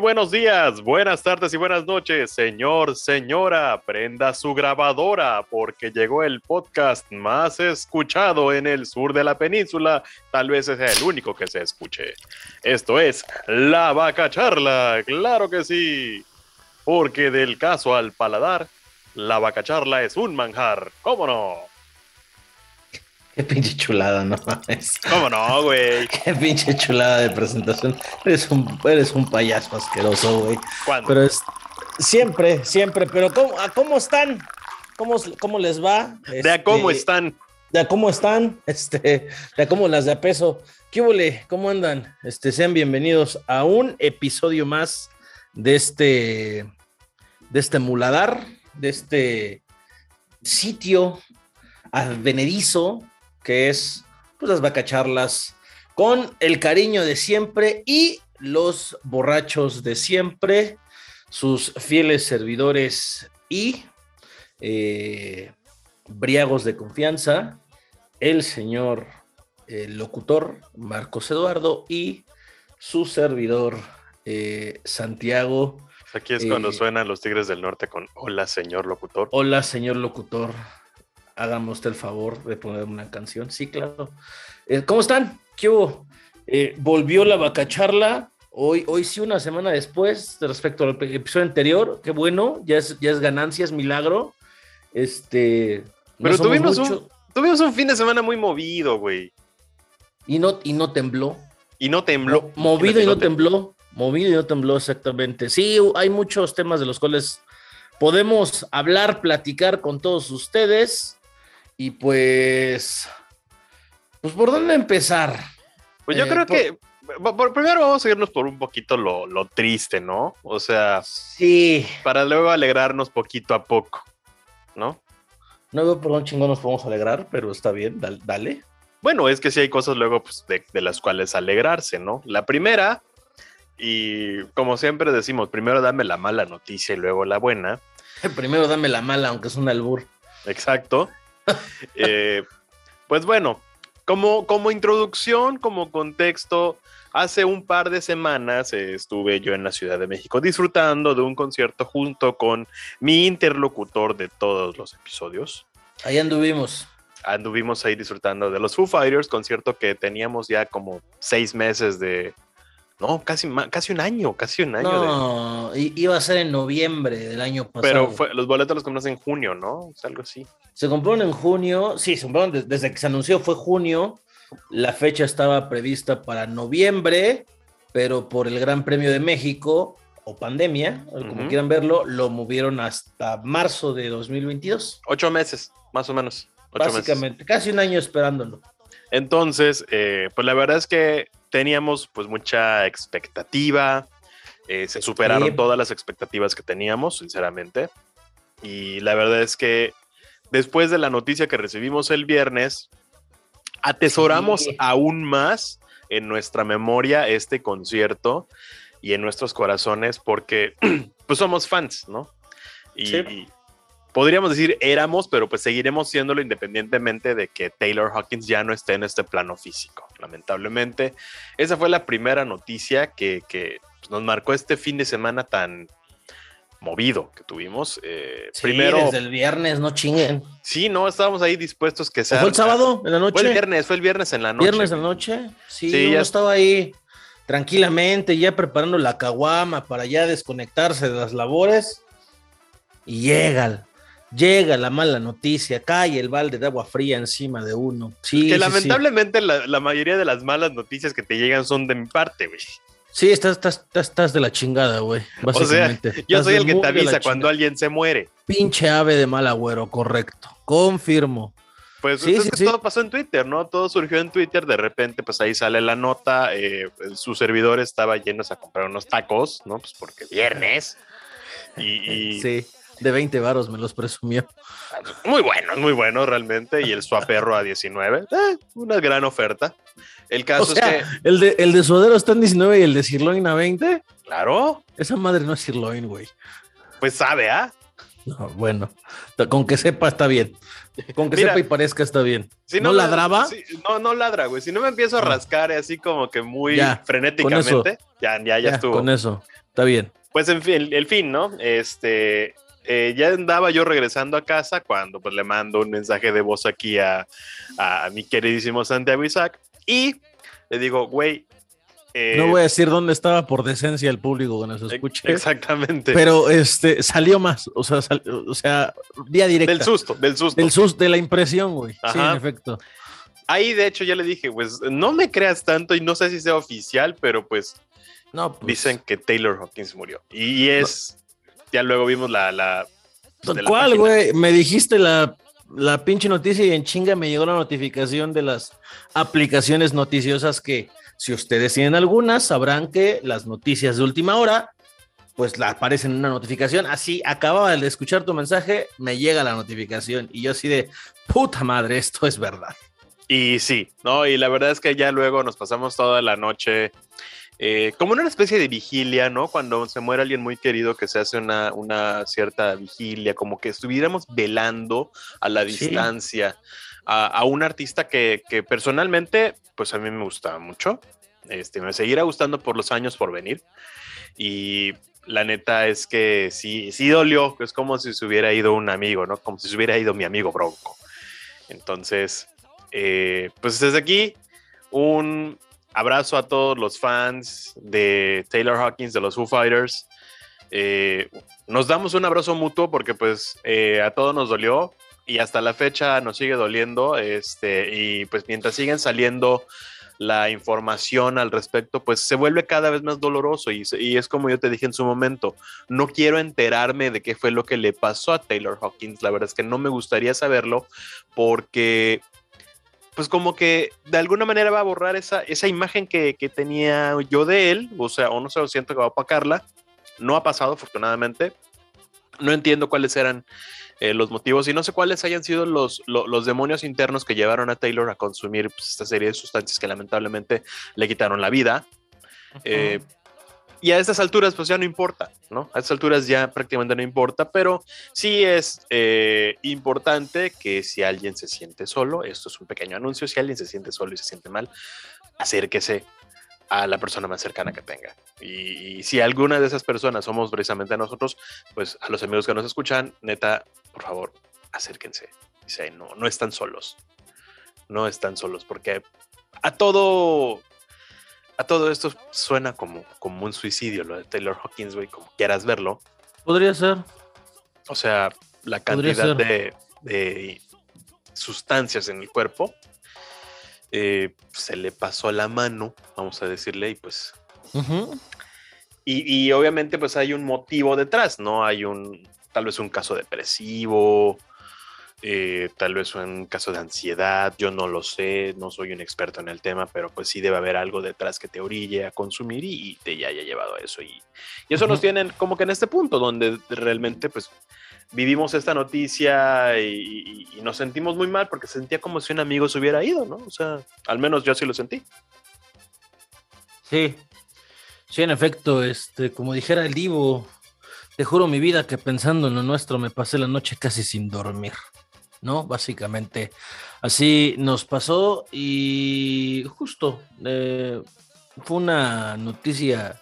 Buenos días, buenas tardes y buenas noches, señor, señora, prenda su grabadora porque llegó el podcast más escuchado en el sur de la península, tal vez sea el único que se escuche. Esto es La Vaca Charla, claro que sí, porque del caso al paladar, La Vaca Charla es un manjar, ¿cómo no? Qué pinche chulada, no mames. ¿Cómo no, güey? Qué pinche chulada de presentación. Eres un, eres un payaso asqueroso, güey. ¿Cuándo? Pero es siempre, siempre. Pero ¿cómo, a cómo están? ¿Cómo, cómo les va? ¿De a cómo Este, están? De a cómo están, este, de a cómo las de a peso. ¿Qué huele? ¿Cómo andan? Este, sean bienvenidos a un episodio más de este, de este muladar, de este sitio advenedizo que es pues, las vacacharlas con el cariño de siempre y los borrachos de siempre, sus fieles servidores y eh, briagos de confianza, el señor el locutor Marcos Eduardo y su servidor eh, Santiago. Aquí es cuando eh, suenan los Tigres del Norte con Hola, señor locutor. Hola, señor locutor. Usted el favor de poner una canción. Sí, claro. Eh, ¿Cómo están? ¿Qué hubo? Eh, volvió la vacacharla. Hoy, hoy sí, una semana después, respecto al episodio anterior. Qué bueno, ya es, ya es ganancia, es milagro. Este. no Pero somos tuvimos un, tuvimos un fin de semana muy movido, güey. Y no, y no tembló. Y no tembló. Mo- Movido y no tembló. Movido y no tembló, exactamente. Sí, hay muchos temas de los cuales podemos hablar, platicar con todos ustedes. Y pues. Pues, ¿por dónde empezar? Pues yo Eh, creo por- que. por- primero vamos a irnos por un poquito lo, lo triste, ¿no? O sea, Sí. para luego alegrarnos poquito a poco, ¿no? No veo por un chingón nos podemos alegrar, pero está bien, dal- dale. Bueno, es que sí hay cosas luego pues, de, de las cuales alegrarse, ¿no? La primera, y como siempre decimos, primero dame la mala noticia y luego la buena. Primero dame la mala, aunque es un albur. Exacto. Eh, pues bueno, como, como introducción, como contexto, hace un par de semanas eh, estuve yo en la Ciudad de México disfrutando de un concierto junto con mi interlocutor de todos los episodios. Ahí anduvimos. Anduvimos ahí disfrutando de los Foo Fighters, concierto que teníamos ya como seis meses de... No, casi, casi un año, casi un año. de- No, i- iba a ser en noviembre del año pasado. pero fue, los boletos los compramos en junio, ¿no? Es algo así. Se compraron en junio, sí, se compraron des- desde que se anunció fue junio. La fecha estaba prevista para noviembre, pero por el Gran Premio de México o pandemia, o como quieran verlo, lo movieron hasta marzo de 2022. Ocho meses, más o menos. Ocho meses. Básicamente, casi un año esperándolo. Entonces, eh, pues la verdad es que teníamos pues mucha expectativa, eh, se superaron Sí. todas las expectativas que teníamos, sinceramente. Y la verdad es que después de la noticia que recibimos el viernes, atesoramos Sí. aún más en nuestra memoria este concierto y en nuestros corazones porque pues somos fans, ¿no? Y, Sí. Podríamos decir éramos, pero pues seguiremos siéndolo independientemente de que Taylor Hawkins ya no esté en este plano físico, lamentablemente. Esa fue la primera noticia que, que, nos marcó este fin de semana tan movido que tuvimos. Eh, Sí, primero, desde el viernes, no chinguen. sí, no, estábamos ahí dispuestos que ¿O sea... ¿Fue el sábado en la noche? Fue el viernes, fue el viernes en la noche. Viernes en la noche. Sí, Sí, ya- estaba ahí tranquilamente, ya preparando la caguama para ya desconectarse de las labores. Y llega, llega la mala noticia, cae el balde de agua fría encima de uno. Sí, que sí, lamentablemente la, la mayoría de las malas noticias que te llegan son de mi parte, güey. Sí, estás, estás, estás, de la chingada, güey. O sea, Básicamente. yo Estás soy el que te avisa cuando alguien se muere. Pinche ave de mal agüero, correcto. Confirmo. Pues Sí, es sí, que sí. todo pasó en Twitter, ¿no? Todo surgió en Twitter, de repente pues ahí sale la nota, eh, su servidor estaba llenos a comprar unos tacos, ¿no? Pues porque viernes. Y, y Sí, de 20 varos me los presumió. muy buenos, muy buenos realmente. Y el suaperro a 19, eh, una gran oferta. El caso O sea, es que, el de, el de suadero está en 19 y el de sirloin a 20. claro, Esa madre no es sirloin, güey. pues sabe, ¿ah? No, bueno, con que sepa está bien. Con que Mira, sepa y parezca está bien. Si ¿No me- ladraba? si- no, no ladra, güey. Si no me empiezo a rascar así como que muy Ya, frenéticamente, Ya, ya, ya, estuvo. Con eso, está bien. Pues en fin, el, fin, ¿no? Este, eh, ya andaba yo regresando a casa cuando pues le mando un mensaje de voz aquí a, a mi queridísimo Santiago Isaac y le digo, güey, eh, no voy a decir dónde estaba por decencia el público cuando se escuche. Exactamente. Pero este salió más, o sea, o sea, vía directa. Del susto, del susto. Del susto, de la impresión, güey. Sí, en efecto. Ahí, de hecho, ya le dije, pues no me creas tanto y no sé si sea oficial, pero pues, no, pues dicen que Taylor Hawkins murió. Y es, ya luego vimos la... la pues, ¿Cuál, güey? Me dijiste la, la pinche noticia y en chinga me llegó la notificación de las aplicaciones noticiosas que si ustedes tienen algunas, sabrán que las noticias de última hora, pues la aparecen en una notificación. Así acababa de escuchar tu mensaje, me llega la notificación y yo así de puta madre, esto es verdad. Y sí, no, y la verdad es que ya luego nos pasamos toda la noche eh, como una especie de vigilia, ¿no? Cuando se muere alguien muy querido que se hace una, una cierta vigilia, como que estuviéramos velando a la distancia a, un artista que, personalmente, pues a mí me gusta mucho. Este, me seguirá gustando por los años por venir. Y la neta es que sí, sí dolió. Es como si se hubiera ido un amigo, ¿no? Como si se hubiera ido mi amigo Bronco. Entonces, eh, pues desde aquí, un abrazo a todos los fans de Taylor Hawkins, de los Foo Fighters. Eh, nos damos un abrazo mutuo porque pues eh, a todos nos dolió y hasta la fecha nos sigue doliendo, este, y pues mientras siguen saliendo la información al respecto, pues se vuelve cada vez más doloroso y, y, es como yo te dije en su momento, no quiero enterarme de qué fue lo que le pasó a Taylor Hawkins, la verdad es que no me gustaría saberlo porque pues como que de alguna manera va a borrar esa, esa imagen que, que tenía yo de él, o sea, o no sé, siento que va a opacarla, no ha pasado afortunadamente, no entiendo cuáles eran eh, los motivos y no sé cuáles hayan sido los, los, demonios internos que llevaron a Taylor a consumir pues, esta serie de sustancias que lamentablemente le quitaron la vida. Eh, y a estas alturas pues ya no importa, ¿no? A estas alturas ya prácticamente no importa, pero sí es eh, importante que si alguien se siente solo, esto es un pequeño anuncio, si alguien se siente solo y se siente mal, acérquese a la persona más cercana que tenga. Y, si alguna de esas personas somos precisamente nosotros, pues a los amigos que nos escuchan, neta, por favor, acérquense. Dice, no, no están solos. No están solos, porque a todo, a todo esto suena como, como un suicidio, lo de Taylor Hawkins, güey, como quieras verlo. Podría ser. O sea, la cantidad de, de sustancias en el cuerpo eh, se le pasó la mano, vamos a decirle, y pues... y, obviamente pues hay un motivo detrás, ¿no? Hay un, tal vez un caso depresivo, eh, tal vez un caso de ansiedad, yo no lo sé, no soy un experto en el tema, pero pues sí debe haber algo detrás que te orille a consumir y, te ya haya llevado a eso. Y, eso nos tienen como que en este punto donde realmente pues vivimos esta noticia y, nos sentimos muy mal porque sentía como si un amigo se hubiera ido, ¿no? O sea, al menos yo así lo sentí. Sí, sí, en efecto, este, como dijera el Divo, te juro mi vida que pensando en lo nuestro me pasé la noche casi sin dormir, ¿no? Básicamente, así nos pasó y justo eh, fue una noticia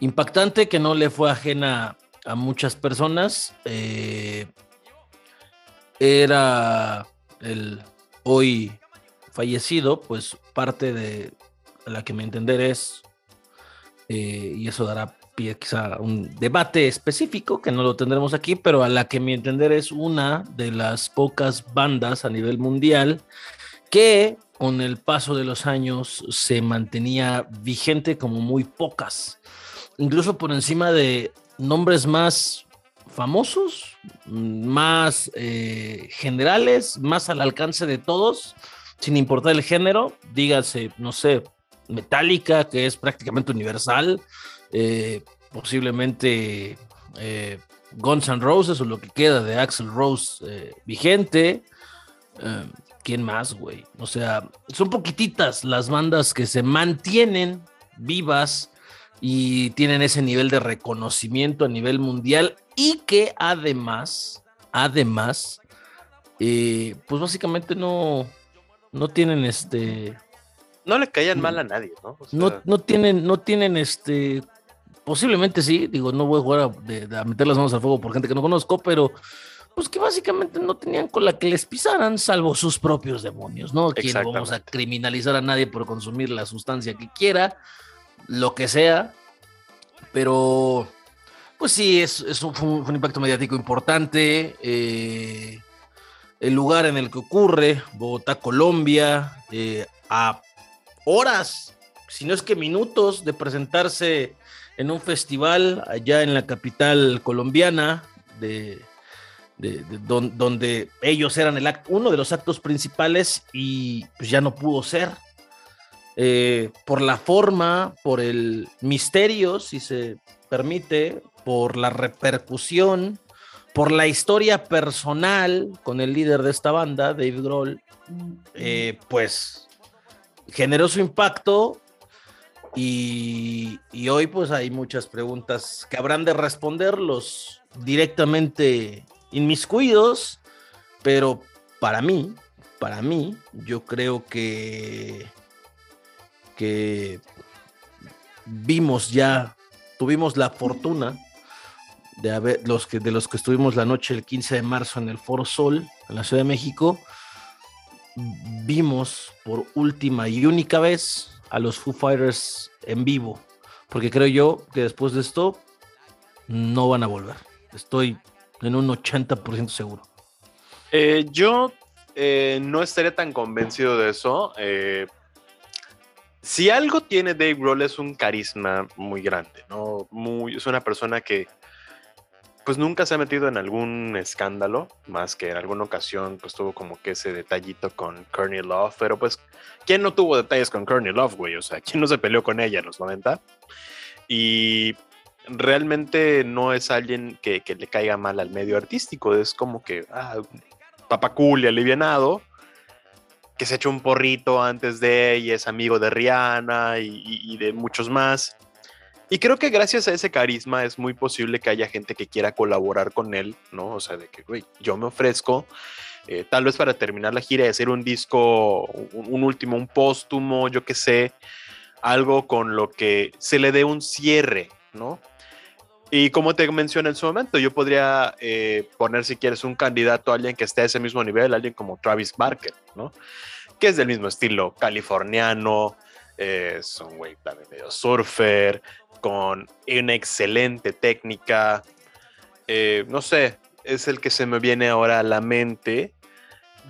impactante que no le fue ajena a muchas personas. Eh, era el hoy fallecido, pues parte de la que me entender es, eh, y eso dará pie quizá un debate específico, que no lo tendremos aquí, pero a la que mi entender es una de las pocas bandas a nivel mundial que con el paso de los años se mantenía vigente como muy pocas, incluso por encima de nombres más famosos, más eh, generales, más al alcance de todos, sin importar el género, dígase, no sé, Metallica, que es prácticamente universal, eh, posiblemente eh, Guns N' Roses o lo que queda de Axel Rose vigente. ¿Quién más, güey? O sea, son poquititas las bandas que se mantienen vivas y tienen ese nivel de reconocimiento a nivel mundial y que además, además, eh, pues básicamente no, no tienen este... no le caían mal a nadie, ¿no? no, no tienen, no tienen este. Posiblemente sí, digo, no voy a jugar a, meter las manos al fuego por gente que no conozco, pero pues que básicamente no tenían con la que les pisaran, salvo sus propios demonios, ¿no? Aquí no vamos a criminalizar a nadie por consumir la sustancia que quiera, lo que sea, pero pues sí, es, un, impacto mediático importante. Eh, el lugar en el que ocurre, Bogotá, Colombia, eh, a horas, si no es que minutos de presentarse en un festival allá en la capital colombiana, de, donde ellos eran el uno de los actos principales y pues ya no pudo ser. Eh, por la forma, por el misterio, si se permite, por la repercusión, por la historia personal con el líder de esta banda, Dave Grohl, eh, pues generó su impacto y, hoy pues hay muchas preguntas que habrán de responderlos directamente inmiscuidos, pero para mí, para mí, yo creo que, que vimos ya, tuvimos la fortuna de, los que, de los que estuvimos la noche el 15 de marzo en el Foro Sol, en la Ciudad de México, vimos por última y única vez a los Foo Fighters en vivo, porque creo yo que después de esto no van a volver. Estoy en un 80% seguro. Eh, yo eh, no estaría tan convencido de eso. Eh, si algo tiene Dave Grohl es un carisma muy grande, ¿no? Muy, es una persona que pues nunca se ha metido en algún escándalo, más que en alguna ocasión pues tuvo como que ese detallito con Courtney Love, pero pues ¿quién no tuvo detalles con Courtney Love, güey? O sea, ¿quién no se peleó con ella en los 90? Y realmente no es alguien que, le caiga mal al medio artístico, es como que, ah, papá cool y alivianado, que se echó un porrito antes de y es amigo de Rihanna y de muchos más. Y creo que gracias a ese carisma es muy posible que haya gente que quiera colaborar con él, ¿no? O sea, de que, güey, yo me ofrezco, eh, tal vez para terminar la gira y hacer un disco, un, último, un póstumo, yo qué sé, algo con lo que se le dé un cierre, ¿no? Y como te mencioné en su momento, yo podría eh, poner, si quieres, un candidato a alguien que esté a ese mismo nivel, alguien como Travis Barker, ¿no? Que es del mismo estilo californiano, es un güey también medio surfer, con una excelente técnica. Eh, no sé, es el que se me viene ahora a la mente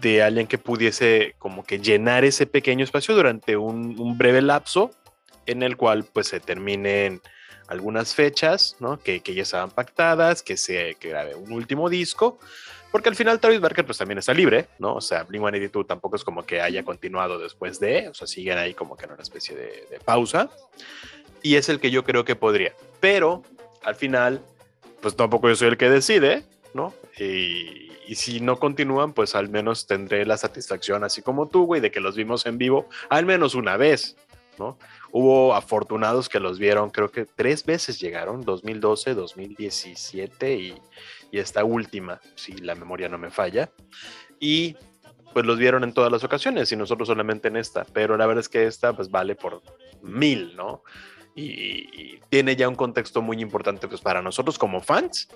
de alguien que pudiese como que llenar ese pequeño espacio durante un, breve lapso en el cual pues se terminen algunas fechas, ¿no? Que, ya estaban pactadas, que se grabe un último disco, porque al final Travis Barker pues también está libre, ¿no? O sea, Blink-182 tampoco es como que haya continuado después de, o sea, siguen ahí como que en una especie de, de pausa y es el que yo creo que podría. Pero al final, pues tampoco yo soy el que decide, ¿no? Y, si no continúan, pues al menos tendré la satisfacción, así como tú, güey, de que los vimos en vivo al menos una vez, ¿no? Hubo afortunados que los vieron, creo que tres veces llegaron, 2012, 2017 y, y esta última, si la memoria no me falla. Y pues los vieron en todas las ocasiones y nosotros solamente en esta, pero la verdad es que esta pues vale por mil, ¿no? y, tiene ya un contexto muy importante pues, para nosotros como fans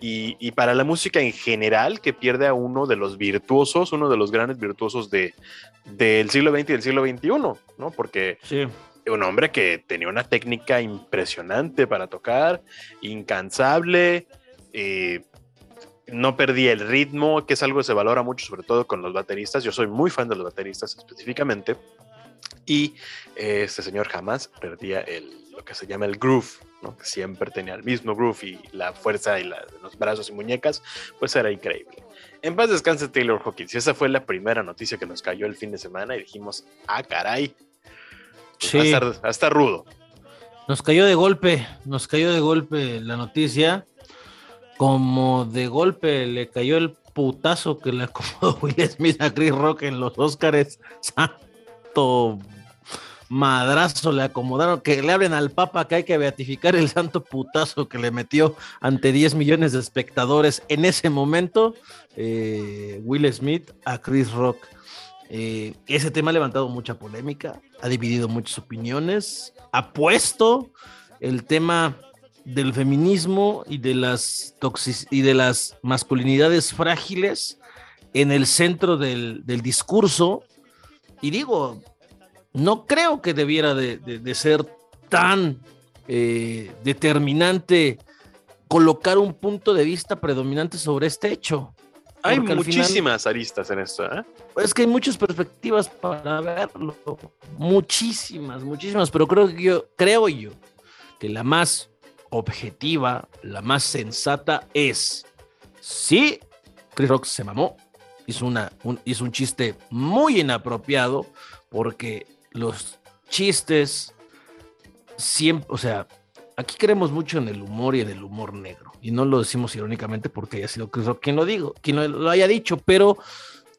y, para la música en general, que pierde a uno de los virtuosos, uno de los grandes virtuosos de, del siglo XX y del siglo XXI, ¿no? Porque sí. un hombre que tenía una técnica impresionante para tocar, incansable, eh, no perdía el ritmo, que es algo que se valora mucho, sobre todo con los bateristas. Yo soy muy fan de los bateristas específicamente. Y eh, este señor jamás perdía el, lo que se llama el groove, ¿no? que siempre tenía el mismo groove y la fuerza y los brazos y muñecas, pues era increíble. En paz descanse Taylor Hawkins. Y esa fue la primera noticia que nos cayó el fin de semana y dijimos, ah, caray. Sí. Hasta, rudo. Nos cayó de golpe, nos cayó de golpe la noticia. Como de golpe le cayó el putazo que le acomodó Will Smith a Chris Rock en los Oscars. Santo madrazo le acomodaron, que le hablen al Papa que hay que beatificar el santo putazo que le metió ante 10 millones de espectadores en ese momento, eh, Will Smith a Chris Rock. Eh, ese tema ha levantado mucha polémica, ha dividido muchas opiniones, ha puesto el tema del feminismo y de las y de las masculinidades frágiles en el centro del, discurso. Y digo, no creo que debiera de, ser tan eh, determinante colocar un punto de vista predominante sobre este hecho. Hay muchísimas aristas en esto. ¿eh? Es que hay muchas perspectivas para verlo. Muchísimas, muchísimas. Pero creo, que yo, creo yo que la más objetiva, la más sensata es, sí, Chris Rock se mamó, hizo, una, un, hizo un chiste muy inapropiado porque los chistes siempre, o sea, aquí creemos mucho en el humor y en el humor negro. Y no lo decimos irónicamente porque haya sido Chris Rock quien lo digo, quien lo, haya dicho, pero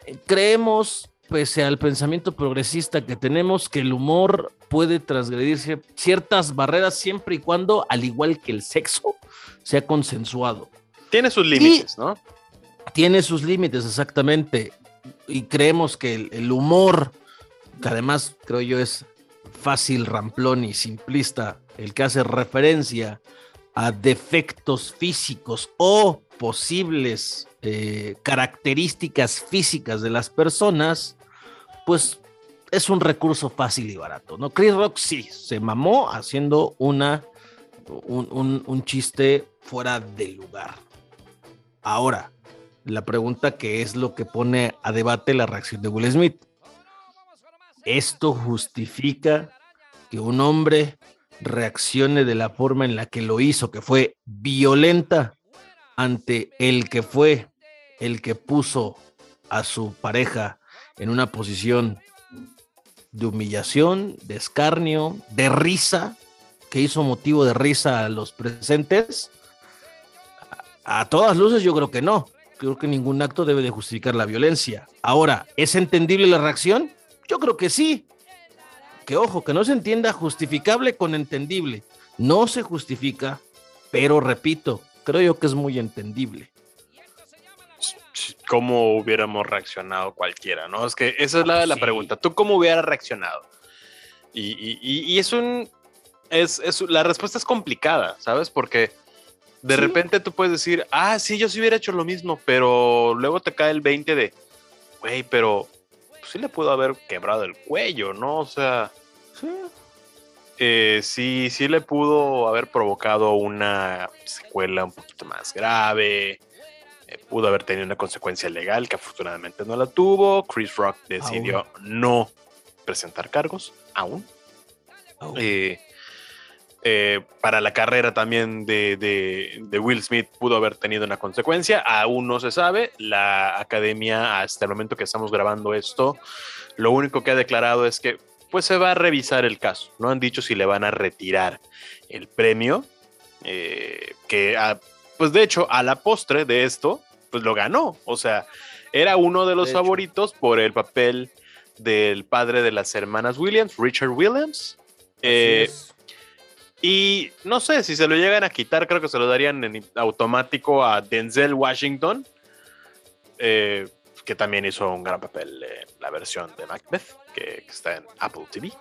eh, creemos, pese al pensamiento progresista que tenemos, que el humor puede transgredir ciertas barreras siempre y cuando, al igual que el sexo, sea consensuado. Tiene sus límites, ¿no? Tiene sus límites, exactamente. Y creemos que el, el humor, que además creo yo es fácil, ramplón y simplista, el que hace referencia a defectos físicos o posibles eh, características físicas de las personas, pues es un recurso fácil y barato, ¿no? Chris Rock sí, se mamó haciendo una, un, un chiste fuera de lugar. Ahora, la pregunta que es lo que pone a debate la reacción de Will Smith. ¿Esto justifica que un hombre reaccione de la forma en la que lo hizo, que fue violenta ante el que fue el que puso a su pareja en una posición de humillación, de escarnio, de risa, que hizo motivo de risa a los presentes? A, todas luces yo creo que no. Creo que ningún acto debe de justificar la violencia. Ahora, ¿es entendible la reacción? Yo creo que sí que ojo, que no se entienda justificable con entendible. No se justifica, pero repito, creo yo que es muy entendible. ¿Cómo hubiéramos reaccionado cualquiera? ¿no? Es que esa es la, la pregunta. ¿Tú cómo hubieras reaccionado? Y, es un. Es, la respuesta es complicada, ¿sabes? Porque de repente tú puedes decir, ah, sí, yo sí hubiera hecho lo mismo, pero luego te cae el 20 de, güey, pero sí le pudo haber quebrado el cuello, ¿no? O sea, sí. Eh, sí, sí le pudo haber provocado una secuela un poquito más grave. Eh, pudo haber tenido una consecuencia legal que afortunadamente no la tuvo. Chris Rock decidió no presentar cargos aún. Eh, eh, para la carrera también de, Will Smith pudo haber tenido una consecuencia, aún no se sabe. La academia, hasta el momento que estamos grabando esto, lo único que ha declarado es que pues se va a revisar el caso. No han dicho si le van a retirar el premio, eh, que pues de hecho a la postre de esto, pues lo ganó. O sea, era uno de los favoritos por el papel del padre de las hermanas Williams, Richard Williams. Eh, y no sé, si se lo llegan a quitar, creo que se lo darían en automático a Denzel Washington, eh, que también hizo un gran papel en la versión de Macbeth, que, está en Apple TV.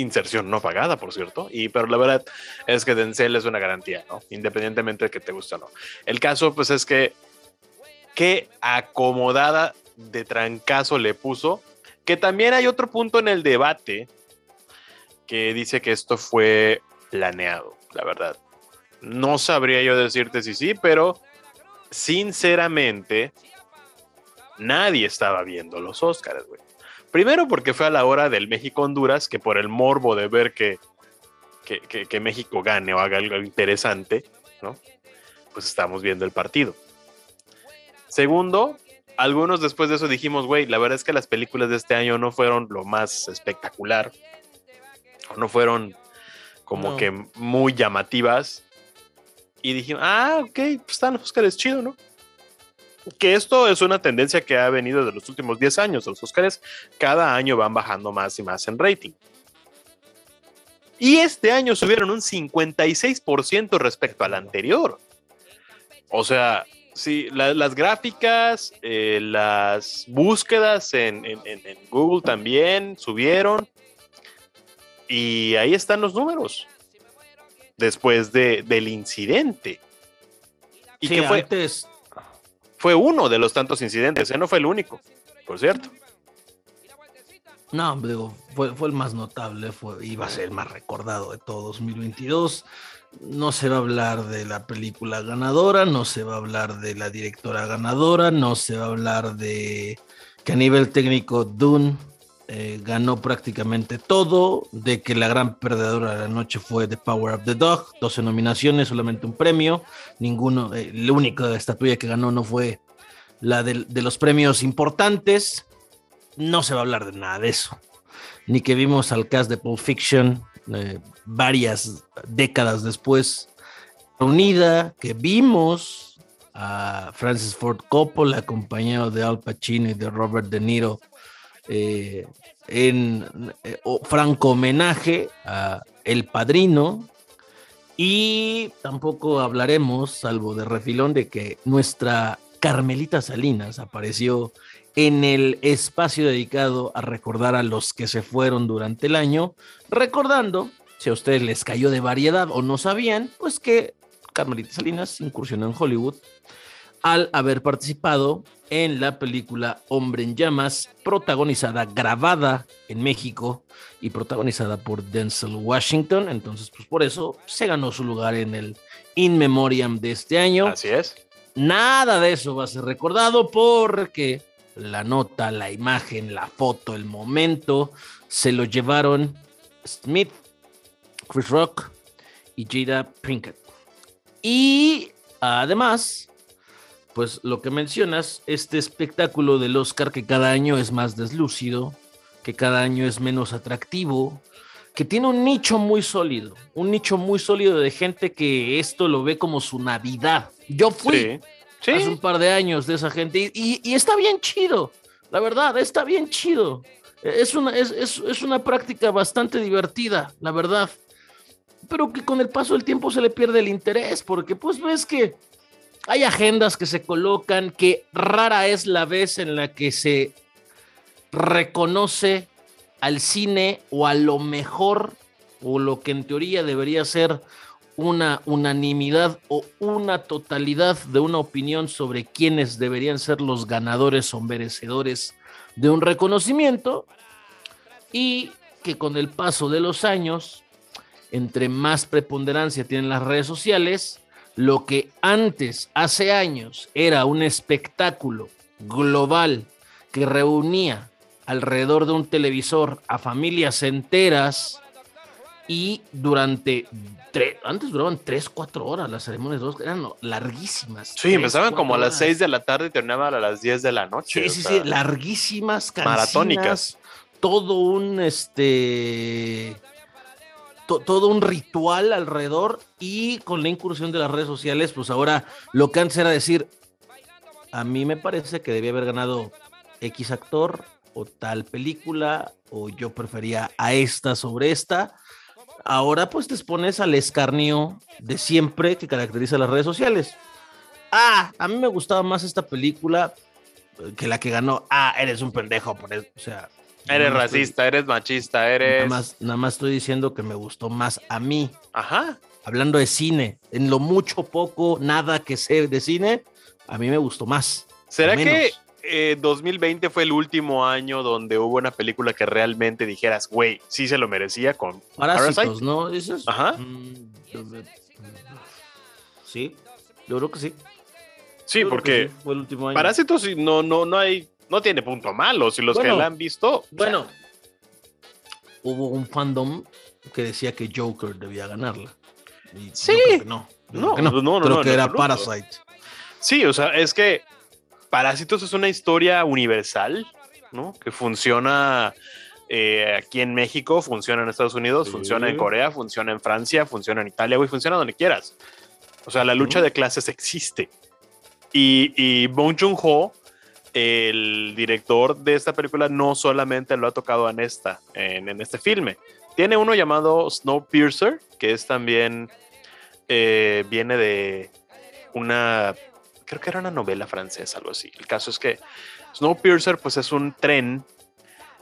Inserción no pagada, por cierto. Y, pero la verdad es que Denzel es una garantía, ¿no? Independientemente de que te guste o no. El caso, pues, es que qué acomodada de trancazo le puso. Que también hay otro punto en el debate que dice que esto fue planeado, la verdad. No sabría yo decirte si sí, pero sinceramente nadie estaba viendo los Oscars, güey. Primero porque fue a la hora del México-Honduras, que por el morbo de ver que, que, México gane o haga algo interesante, ¿no? Pues estamos viendo el partido. Segundo, algunos después de eso dijimos, güey, la verdad es que las películas de este año no fueron lo más espectacular, o no fueron como que muy llamativas. Y dije, ah, ok, pues están los Oscars, chido, ¿no? Que esto es una tendencia que ha venido de los últimos 10 años. Los Oscars cada año van bajando más y más en rating. Y este año subieron un 56% respecto al anterior. O sea, Sí, las gráficas, eh, las búsquedas en, Google también subieron. Y ahí están los números. Después de, del incidente. Y que fue, fue uno de los tantos incidentes, no fue el único, por cierto. No, digo, fue, fue el más notable, fue, iba a ser el más recordado de todo 2022 no se va a hablar de la película ganadora, no se va a hablar de la directora ganadora, no se va a hablar de que a nivel técnico Dune eh, ganó prácticamente todo, de que la gran perdedora de la noche fue The Power of the Dog, 12 nominaciones, solamente un premio, ninguno, eh, la única estatuilla que ganó no fue la de, los premios importantes, no se va a hablar de nada de eso, ni que vimos al cast de Pulp Fiction eh, varias décadas después, reunida, que vimos a Francis Ford Coppola acompañado de Al Pacino y de Robert De Niro eh, en eh, franco homenaje a El Padrino. Y tampoco hablaremos, salvo de refilón, de que nuestra Carmelita Salinas apareció en el espacio dedicado a recordar a los que se fueron durante el año, recordando, si a ustedes les cayó de variedad o no sabían, pues que Carmelita Salinas incursionó en Hollywood al haber participado en la película Hombre en Llamas, protagonizada, grabada en México y protagonizada por Denzel Washington. Entonces, pues por eso se ganó su lugar en el In Memoriam de este año. Así es. Nada de eso va a ser recordado porque la nota, la imagen, la foto, el momento, se lo llevaron Smith, Chris Rock y Jada Pinkett. Y además, pues lo que mencionas, este espectáculo del Oscar que cada año es más deslúcido, que cada año es menos atractivo, que tiene un nicho muy sólido, un nicho muy sólido de gente que esto lo ve como su Navidad. Yo fui. Hace un par de años de esa gente. Y, está bien chido. La verdad, está bien chido. Es una, es, una práctica bastante divertida, la verdad. Pero que con el paso del tiempo se le pierde el interés, porque pues ves que hay agendas que se colocan, que rara es la vez en la que se reconoce al cine o a lo mejor o lo que en teoría debería ser una unanimidad o una totalidad de una opinión sobre quiénes deberían ser los ganadores o merecedores de un reconocimiento y que con el paso de los años, entre más preponderancia tienen las redes sociales, lo que antes, hace años, era un espectáculo global que reunía alrededor de un televisor a familias enteras y durante antes duraban 3, 4 horas las ceremonias, eran larguísimas. Sí, empezaban como a las 6 de la tarde y terminaban a las 10 de la noche. Sí, sí, sí, larguísimas, maratónicas. Todo un este todo un ritual alrededor y con la incursión de las redes sociales, pues ahora lo que antes era decir, a mí me parece que debía haber ganado X actor o tal película, o yo prefería a esta sobre esta ahora pues te expones al escarnio de siempre que caracteriza las redes sociales. Ah, a mí me gustaba más esta película que la que ganó. Ah, eres un pendejo, por eso. o sea. Eres racista, eres machista, eres. Nada más, nada más estoy diciendo que me gustó más a mí. Ajá. Hablando de cine, en lo mucho, poco, nada que sé de cine, a mí me gustó más. ¿Será que 2020 eh, fue el último año donde hubo una película que realmente dijeras, güey, sí se lo merecía con Parásitos, ¿no? Ajá. Mm, sí, yo creo que sí. Sí, porque fue el último año. Parásitos no, no, no hay, no tiene punto malo. Si los que la han visto. Bueno, hubo un fandom que decía que Joker debía ganarla. sí. no. No, no, no, creo que era Parasite. Sí, o sea, es que Parásitos es una historia universal, ¿no? Que funciona eh, aquí en México, funciona en Estados Unidos, funciona en Corea, funciona en Francia, funciona en Italia, güey, funciona donde quieras. O sea, la lucha de clases existe. Y, y Bong Joon-ho, el director de esta película, no solamente lo ha tocado en esta, en, este filme. Tiene uno llamado Snowpiercer, que es también, eh, viene de una creo que era una novela francesa, algo así. El caso es que Snowpiercer, pues es un tren,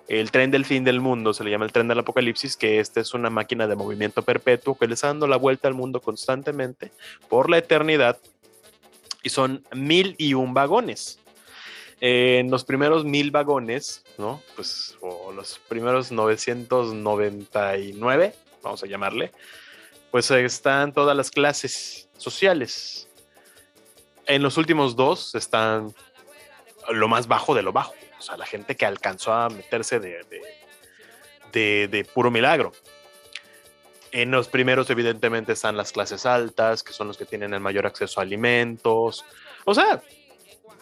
el tren del fin del mundo, se le llama el tren del apocalipsis, que este es una máquina de movimiento perpetuo que le está dando la vuelta al mundo constantemente por la eternidad. Y son mil y un vagones. En los primeros mil vagones, ¿no? Pues, o los primeros 999, vamos a llamarle, pues están todas las clases sociales. En los últimos dos están lo más bajo de lo bajo, o sea, la gente que alcanzó a meterse de, de, de, puro milagro. En los primeros, evidentemente, están las clases altas, que son los que tienen el mayor acceso a alimentos. O sea,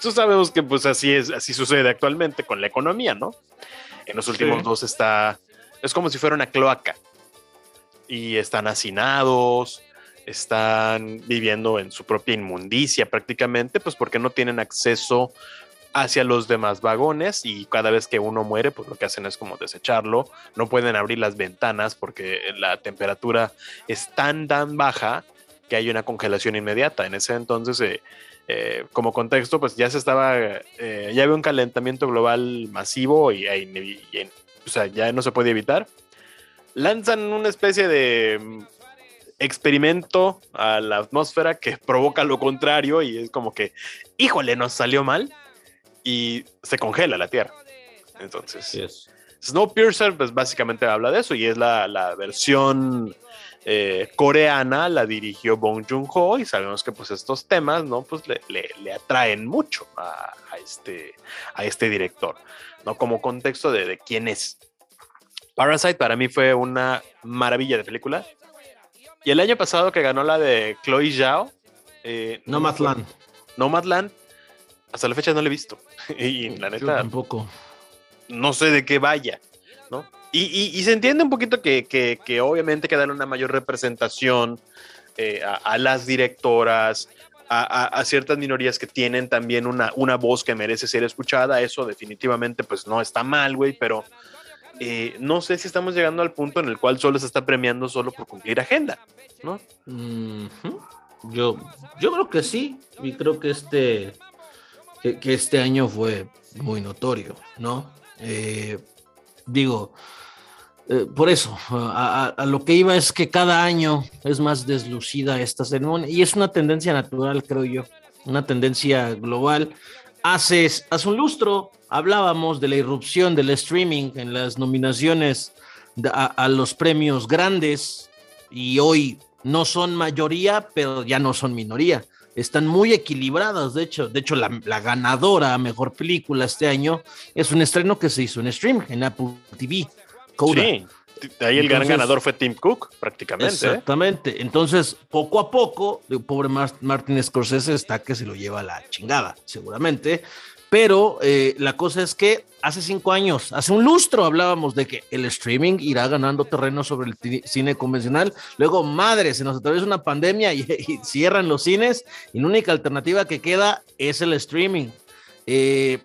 tú sabemos que pues así es, así sucede actualmente con la economía, ¿no? En los últimos dos está, es como si fuera una cloaca y están hacinados, están viviendo en su propia inmundicia prácticamente, pues porque no tienen acceso hacia los demás vagones y cada vez que uno muere, pues lo que hacen es como desecharlo, no pueden abrir las ventanas porque la temperatura es tan, tan baja que hay una congelación inmediata. En ese entonces, eh, eh, como contexto, pues ya se estaba, eh, ya había un calentamiento global masivo y, o sea, ya no se puede evitar lanzan una especie de mm, experimento a la atmósfera que provoca lo contrario y es como que, híjole, nos salió mal y se congela la Tierra. Entonces, Snowpiercer pues básicamente habla de eso y es la, versión eh, coreana, la dirigió Bong Joon-ho y sabemos que pues estos temas, ¿no? Pues le, atraen mucho a, este, a este director, ¿no? Como contexto de, de quién es. Parasite para mí fue una maravilla de película. Y el año pasado que ganó la de Chloe Zhao. Eh, Nomadland. Nomadland. Hasta la fecha no la he visto. y la neta. tampoco. No sé de qué vaya. ¿no? Y, se entiende un poquito que, que, obviamente que una mayor representación eh, a, las directoras, a, a, ciertas minorías que tienen también una, una voz que merece ser escuchada. Eso definitivamente pues no está mal, güey, pero eh, no sé si estamos llegando al punto en el cual solo se está premiando solo por cumplir agenda, ¿no? Yo, yo creo que sí, y creo que este, que, este año fue muy notorio, ¿no? Eh, digo, eh, por eso, a, lo que iba es que cada año es más deslucida esta ceremonia, y es una tendencia natural, creo yo, una tendencia global Hace, hace un lustro hablábamos de la irrupción del streaming en las nominaciones a, los premios grandes y hoy no son mayoría, pero ya no son minoría. Están muy equilibradas, de hecho. De hecho, la, ganadora a mejor película este año es un estreno que se hizo en stream, en Apple TV. Sí, ahí el gran ganador fue Tim Cook, prácticamente. ¿eh? Exactamente. Entonces, poco a poco, el pobre Martin Scorsese está que se lo lleva a la chingada, seguramente. Pero eh, la cosa es que hace cinco años, hace un lustro, hablábamos de que el streaming irá ganando terreno sobre el cine convencional. Luego, madre, se nos atraviesa una pandemia y, y, cierran los cines y la única alternativa que queda es el streaming. Eh,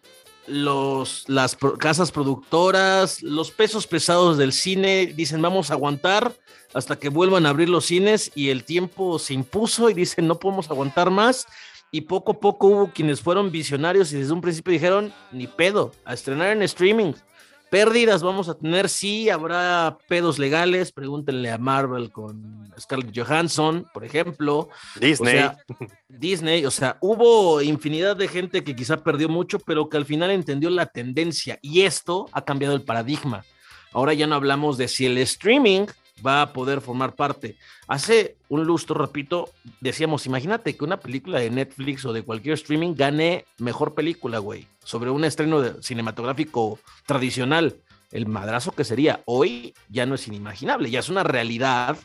los, las casas productoras, los pesos pesados del cine dicen vamos a aguantar hasta que vuelvan a abrir los cines y el tiempo se impuso y dicen no podemos aguantar más y poco a poco hubo quienes fueron visionarios y desde un principio dijeron ni pedo, a estrenar en streaming. Pérdidas vamos a tener, sí, habrá pedos legales, pregúntenle a Marvel con Scarlett Johansson, por ejemplo. Disney. Disney, o sea, hubo infinidad de gente que quizá perdió mucho, pero que al final entendió la tendencia y esto ha cambiado el paradigma. Ahora ya no hablamos de si el streaming va a poder formar parte. Hace un lustro, repito, decíamos, imagínate que una película de Netflix o de cualquier streaming gane mejor película, güey, sobre un estreno cinematográfico tradicional. El madrazo que sería hoy ya no es inimaginable, ya es una realidad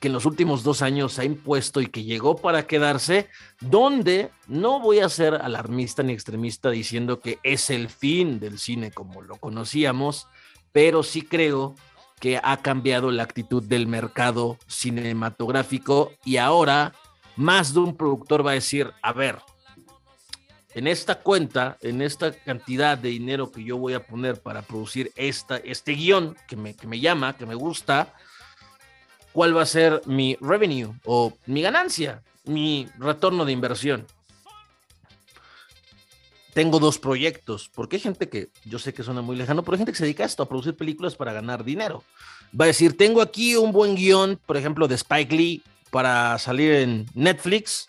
que en los últimos dos años ha impuesto y que llegó para quedarse, donde no voy a ser alarmista ni extremista diciendo que es el fin del cine como lo conocíamos, pero sí creo que ha cambiado la actitud del mercado cinematográfico y ahora más de un productor va a decir, a ver, en esta cuenta, en esta cantidad de dinero que yo voy a poner para producir esta, este guion que me, que me llama, que me gusta, ¿cuál va a ser mi revenue o mi ganancia, mi retorno de inversión? Tengo dos proyectos, porque hay gente que, yo sé que suena muy lejano, pero hay gente que se dedica a esto, a producir películas para ganar dinero. Va a decir, tengo aquí un buen guion, por ejemplo, de Spike Lee para salir en Netflix,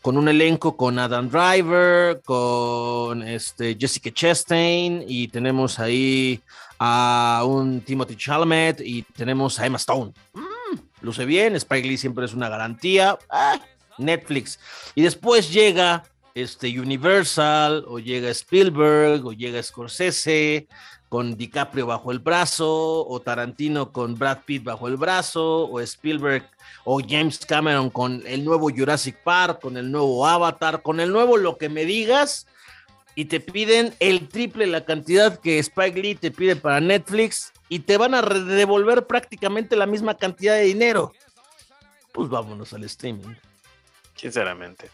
con un elenco con Adam Driver, con este, Jessica Chastain, y tenemos ahí a un Timothy Chalamet, y tenemos a Emma Stone. Mm, luce bien, Spike Lee siempre es una garantía. Ah, Netflix. Y después llega este Universal, o llega Spielberg, o llega Scorsese, con DiCaprio bajo el brazo, o Tarantino con Brad Pitt bajo el brazo, o Spielberg o James Cameron con el nuevo Jurassic Park, con el nuevo Avatar, con el nuevo lo que me digas, y te piden el triple la cantidad que Spike Lee te pide para Netflix, y te van a devolver prácticamente la misma cantidad de dinero. Pues vámonos al streaming. Sinceramente.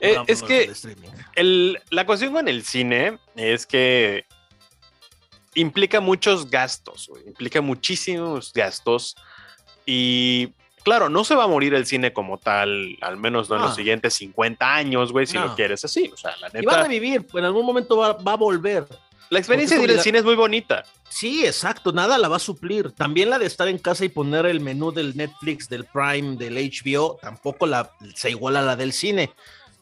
Eh, es que el, la cuestión con el cine es que implica muchos gastos, implica muchísimos gastos y claro, no se va a morir el cine como tal, al menos no en los siguientes 50 años, güey, si lo quieres así. O sea, la neta. Y va a revivir, en algún momento va, a volver. La experiencia de ir al cine es muy bonita. Sí, exacto, nada la va a suplir. También la de estar en casa y poner el menú del Netflix, del Prime, del HBO, tampoco la, se iguala a la del cine.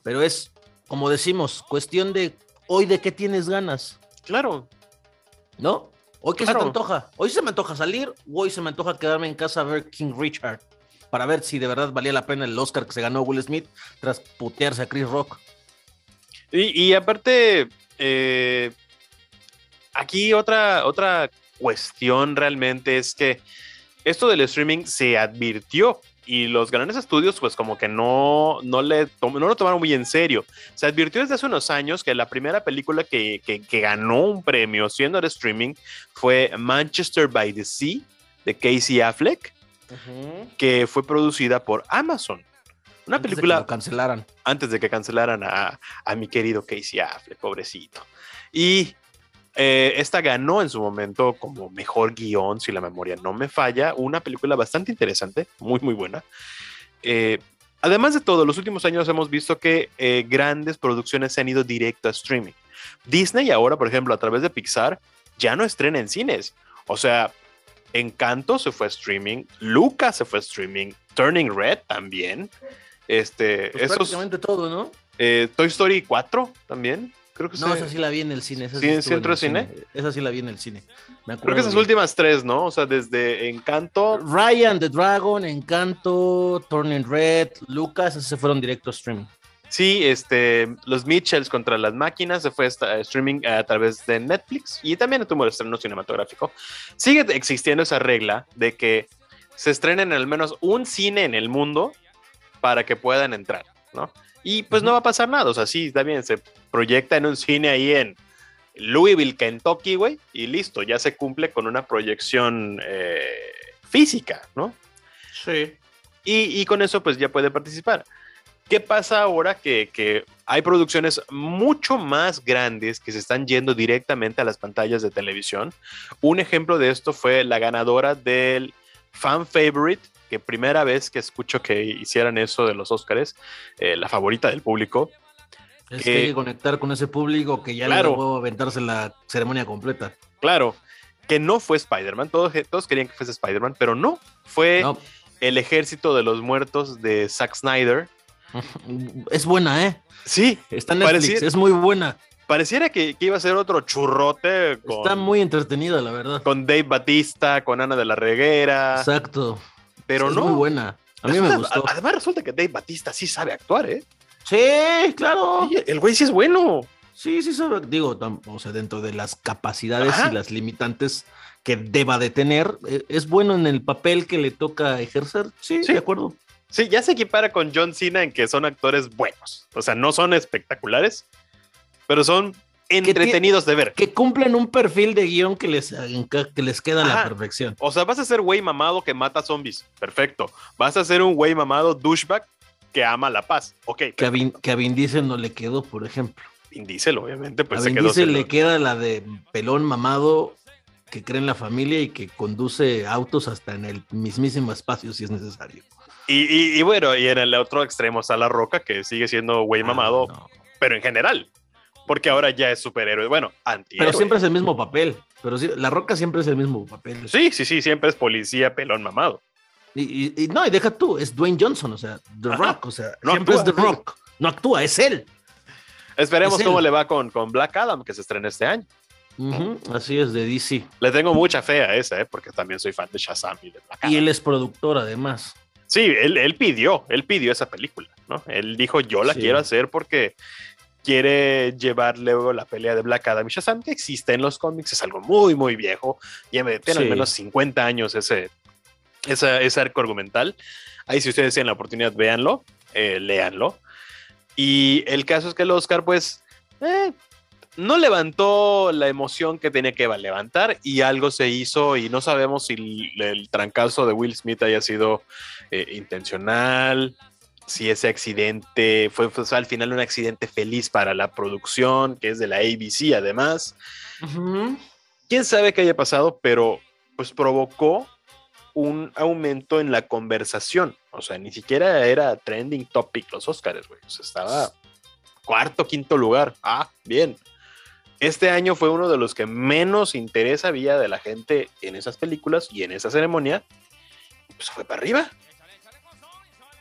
Pero es, como decimos, cuestión de hoy de qué tienes ganas. Claro. ¿No? Hoy qué se te antoja. Hoy se me antoja salir o hoy se me antoja quedarme en casa a ver King Richard para ver si de verdad valía la pena el Oscar que se ganó Will Smith tras putearse a Chris Rock. Y, aparte, eh, aquí otra, otra cuestión realmente es que esto del streaming se advirtió y los grandes estudios pues como que no, no, le no lo tomaron muy en serio. Se advirtió desde hace unos años que la primera película que, que, ganó un premio siendo de streaming fue Manchester by the Sea de Casey Affleck, que fue producida por Amazon. Una película... De que cancelaran. Antes de que cancelaran a, a mi querido Casey Affleck, pobrecito. Y eh, esta ganó en su momento como mejor guion, si la memoria no me falla, una película bastante interesante, muy, muy buena. Eh, además de todo, los últimos años hemos visto que eh, grandes producciones se han ido directo a streaming. Disney ahora, por ejemplo, a través de Pixar, ya no estrena en cines. O sea, Encanto se fue a streaming, Luca se fue a streaming, Turning Red también. Este, pues prácticamente todo, ¿no? Toy Story 4 también. Creo que no, esa sí la vi en el cine. ¿Sí, en centro cine? Esa sí la vi en el cine. Creo que esas últimas tres, ¿no? O sea, desde Encanto. Ryan the Dragon, Encanto, Turning Red, Lucas, esos se fueron directo a streaming. Sí, este, los Mitchells contra las máquinas se fue a streaming a través de Netflix y también tuvo el estreno cinematográfico. Sigue existiendo esa regla de que se estrenen al menos un cine en el mundo para que puedan entrar, ¿no? Y pues no va a pasar nada, o sea, sí, está bien, se proyecta en un cine ahí en Louisville, Kentucky, güey, y listo, ya se cumple con una proyección eh, física, ¿no? Sí. Y, con eso pues ya puede participar. ¿Qué pasa ahora que, que, hay producciones mucho más grandes que se están yendo directamente a las pantallas de televisión? Un ejemplo de esto fue la ganadora del Fan Favorite que primera vez que escucho que hicieran eso de los Óscares, eh, la favorita del público. Es que, hay que conectar con ese público que ya claro, puedo aventarse la ceremonia completa. Claro, que no fue Spider-Man, todos, todos querían que fuese Spider-Man, pero no, fue el ejército de los muertos de Zack Snyder. Es buena, ¿eh? Sí, está en Netflix, es muy buena. Pareciera que, iba a ser otro churrote. Está muy entretenida, la verdad. Con Dave Batista, con Ana de la Reguera. Exacto. Pero no. Es muy buena. A mí me gustó. Además, resulta que Dave Batista sí sabe actuar, ¿eh? Sí, claro. el güey sí es bueno. Sí, sí sabe. Digo, o sea, dentro de las capacidades y las limitantes que deba de tener, e, es bueno en el papel que le toca ejercer. Sí, sí, de acuerdo. Sí, ya se equipara con John Cena en que son actores buenos. O sea, no son espectaculares, pero son entretenidos de ver. Que cumplen un perfil de guion que les, que les queda a la perfección. O sea, vas a ser güey mamado que mata zombies. Perfecto. Vas a ser un güey mamado douchebag que ama la paz. Ok. Que a, Vin, que Diesel no le quedó, por ejemplo. Vin Diesel, obviamente, pues a Vin Diesel le queda la de pelón mamado que cree en la familia y que conduce autos hasta en el mismísimo espacio si es necesario. Y, bueno, y en el otro extremo está La Roca, que sigue siendo güey ah, mamado, pero en general. porque ahora ya es superhéroe. Bueno, antihéroe. Pero siempre es el mismo papel. Pero sí, La Roca siempre es el mismo papel. Sí, sí, sí, siempre es policía pelón mamado. Y, no, y deja tú, es Dwayne Johnson, o sea, The Rock, o sea, siempre es The Rock. No actúa, es él. Esperemos cómo le va con, con Black Adam, que se estrena este año. así es, de DC. Le tengo mucha fe a esa, ¿eh? porque también soy fan de Shazam y de Black Adam. Y él es productor, además. Sí, él, él pidió, él pidió esa película, ¿no? Él dijo, yo la quiero hacer porque quiere llevar luego la pelea de Black Adam y Shazam, que existe en los cómics, es algo muy, muy viejo, tiene, tiene al menos 50 años ese, ese arco argumental. Ahí si ustedes tienen la oportunidad, véanlo, eh, léanlo. Y el caso es que el Oscar, pues, eh, no levantó la emoción que tenía que levantar y algo se hizo y no sabemos si el, trancazo de Will Smith haya sido eh, intencional, si ese accidente fue, al final un accidente feliz para la producción, que es de la ABC además. Quién sabe qué haya pasado, pero pues provocó un aumento en la conversación. O sea, ni siquiera era trending topic los Oscars, güey. O sea, estaba cuarto, quinto lugar. Ah, bien. Este año fue uno de los que menos interés había de la gente en esas películas y en esa ceremonia. Pues fue para arriba.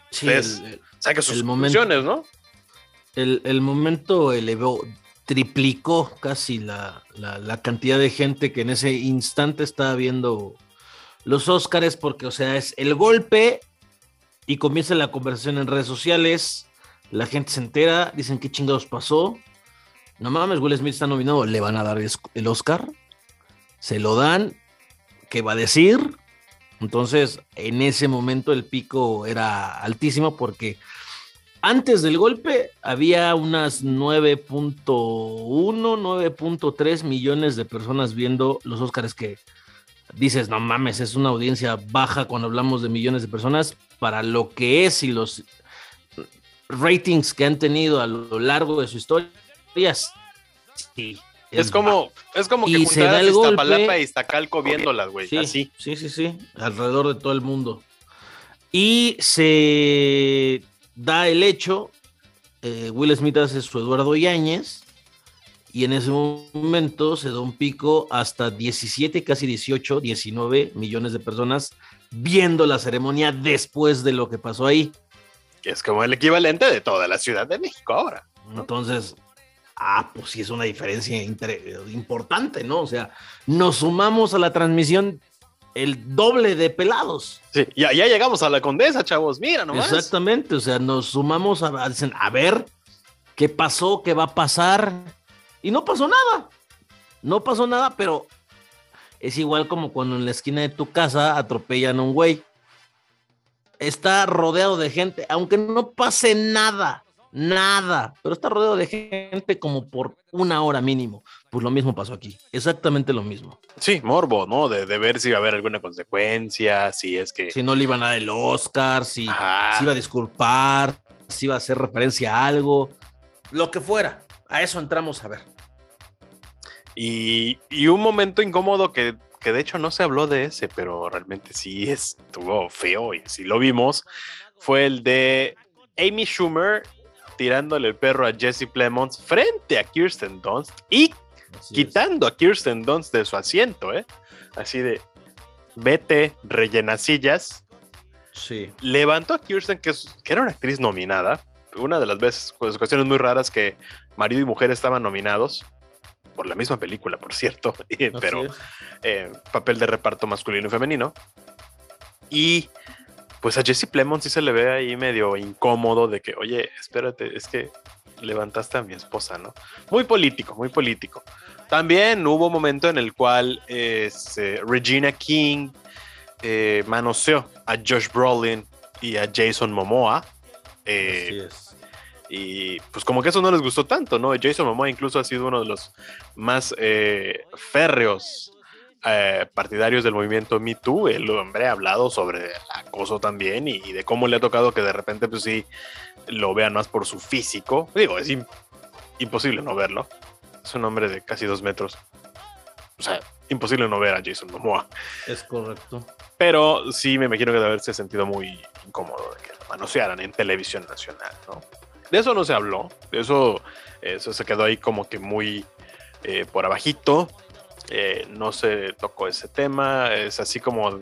Sí, el, saca sus conclusiones, ¿no? El, momento elevó, triplicó casi la, cantidad de gente que en ese instante estaba viendo los Óscares, porque, o sea, es el golpe y comienza la conversación en redes sociales, la gente se entera, dicen qué chingados pasó. No mames, Will Smith está nominado, le van a dar el Oscar, se lo dan, ¿qué va a decir? Entonces, en ese momento el pico era altísimo porque antes del golpe había unas 9.1, 9.3 millones de personas viendo los Oscars que dices, no mames, es una audiencia baja cuando hablamos de millones de personas para lo que es y los ratings que han tenido a lo largo de su historia. Sí, es como, es como que juntaras Iztapalapa y Iztacalco viéndolas, güey. Sí, Así. Sí, sí, sí. Alrededor de todo el mundo. Y se da el hecho, eh, Will Smith hace su Eduardo Yáñez, y en ese momento se da un pico hasta 17, casi 18, 19 millones de personas viendo la ceremonia después de lo que pasó ahí. Es como el equivalente de toda la Ciudad de México ahora. Entonces, Ah, pues sí es una diferencia importante, ¿no? O sea, nos sumamos a la transmisión el doble de pelados. Sí, ya, ya llegamos a la condesa, chavos, mira nomás. Exactamente, o sea, nos sumamos a, a ver qué pasó, qué va a pasar. Y no pasó nada. No pasó nada, pero es igual como cuando en la esquina de tu casa atropellan a un güey. Está rodeado de gente, aunque no pase nada nada, pero está rodeado de gente como por una hora mínimo. Pues lo mismo pasó aquí, exactamente lo mismo. Sí, morbo, ¿no? De, ver si iba a haber alguna consecuencia, si es que... Si no le iban a dar el Oscar, si, iba a disculpar, si iba a hacer referencia a algo, lo que fuera. A eso entramos a ver. Y, y un momento incómodo que, que de hecho no se habló de ese, pero realmente sí estuvo feo y sí lo vimos, fue el de Amy Schumer tirándole el perro a Jesse Plemons frente a Kirsten Dunst y quitando a Kirsten Dunst de su asiento, ¿eh? Así de, vete, rellenacillas. Sí. Levantó a Kirsten, que, que era una actriz nominada. Una de las veces, pues, cuestiones muy raras que marido y mujer estaban nominados por la misma película, por cierto, pero eh, papel de reparto masculino y femenino. Y pues a Jesse Plemons sí se le ve ahí medio incómodo de que, oye, espérate, es que levantaste a mi esposa, ¿no? Muy político, muy político. También hubo un momento en el cual este, Regina King eh, manoseó a Josh Brolin y a Jason Momoa. Eh, y pues como que eso no les gustó tanto, ¿no? Jason Momoa incluso ha sido uno de los más eh, férreos eh, partidarios del movimiento Me Too, el hombre ha hablado sobre acoso también y, de cómo le ha tocado que de repente, pues sí, lo vean más por su físico. Digo, es imposible no verlo. Es un hombre de casi dos metros. O sea, imposible no ver a Jason Momoa. Es correcto. Pero sí me imagino que debe haberse sentido muy incómodo de que lo manosearan en televisión nacional, ¿no? De eso no se habló, de eso, eso se quedó ahí como que muy eh, por abajito. Eh, no se tocó ese tema, es así como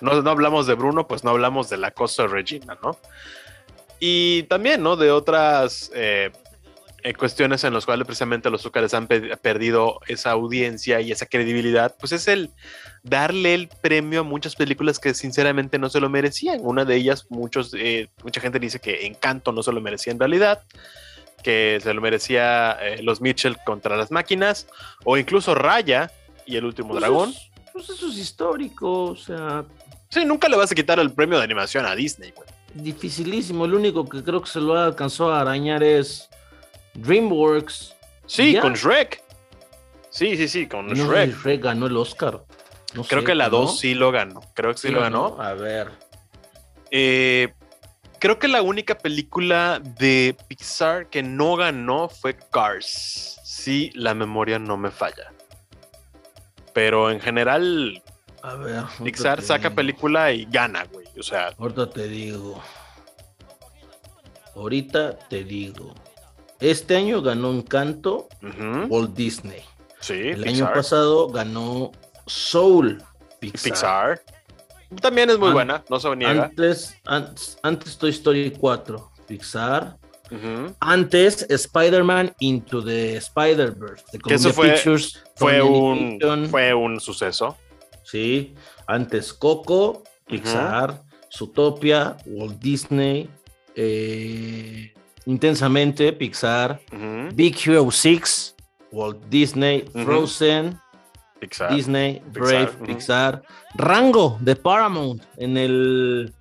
no, no, hablamos de Bruno, pues no hablamos de la cosa de Regina, ¿no? Y también, ¿no? De otras eh, eh, cuestiones en las cuales precisamente los Zúcares han pe perdido esa audiencia y esa credibilidad, pues es el darle el premio a muchas películas que sinceramente no se lo merecían. Una de ellas, muchos, eh, mucha gente dice que Encanto no se lo merecía en realidad que se lo merecía eh, los Mitchell contra las máquinas, o incluso Raya y el último Pues dragón. es- pues eso es histórico, o sea, Sí, nunca le vas a quitar el premio de animación a Disney, güey. dificilísimo. El único que creo que se lo alcanzó a arañar es DreamWorks. Sí, Ya. con Shrek. Sí, sí, sí, con No sé si Shrek. Shrek ganó el Oscar. No Creo sé, que la ¿no? 2 sí lo ganó. Creo que sí, lo ganó. A ver. Eh, creo que la única película de Pixar que no ganó fue Cars. Sí, la memoria no me falla. Pero en general, A ver. Pixar saca digo. película y gana, güey. O sea, Ahorita te digo. Ahorita te digo. Este año ganó Encanto ujú, Walt Disney. sí, El año pasado ganó Soul Pixar. Pixar. También es muy An- buena, no se niega. Antes, antes, antes Toy Story 4, Pixar. Antes Spider-Man Into the Spider-Verse. de Que eso fue- Pictures, Fue un, fue un suceso. Sí. Antes Coco, Pixar, Zootopia, Walt Disney, eh, Intensamente, Pixar, Big Hero 6, Walt Disney. Frozen, Pixar. Disney, Brave. Pixar, Rango de Paramount. En el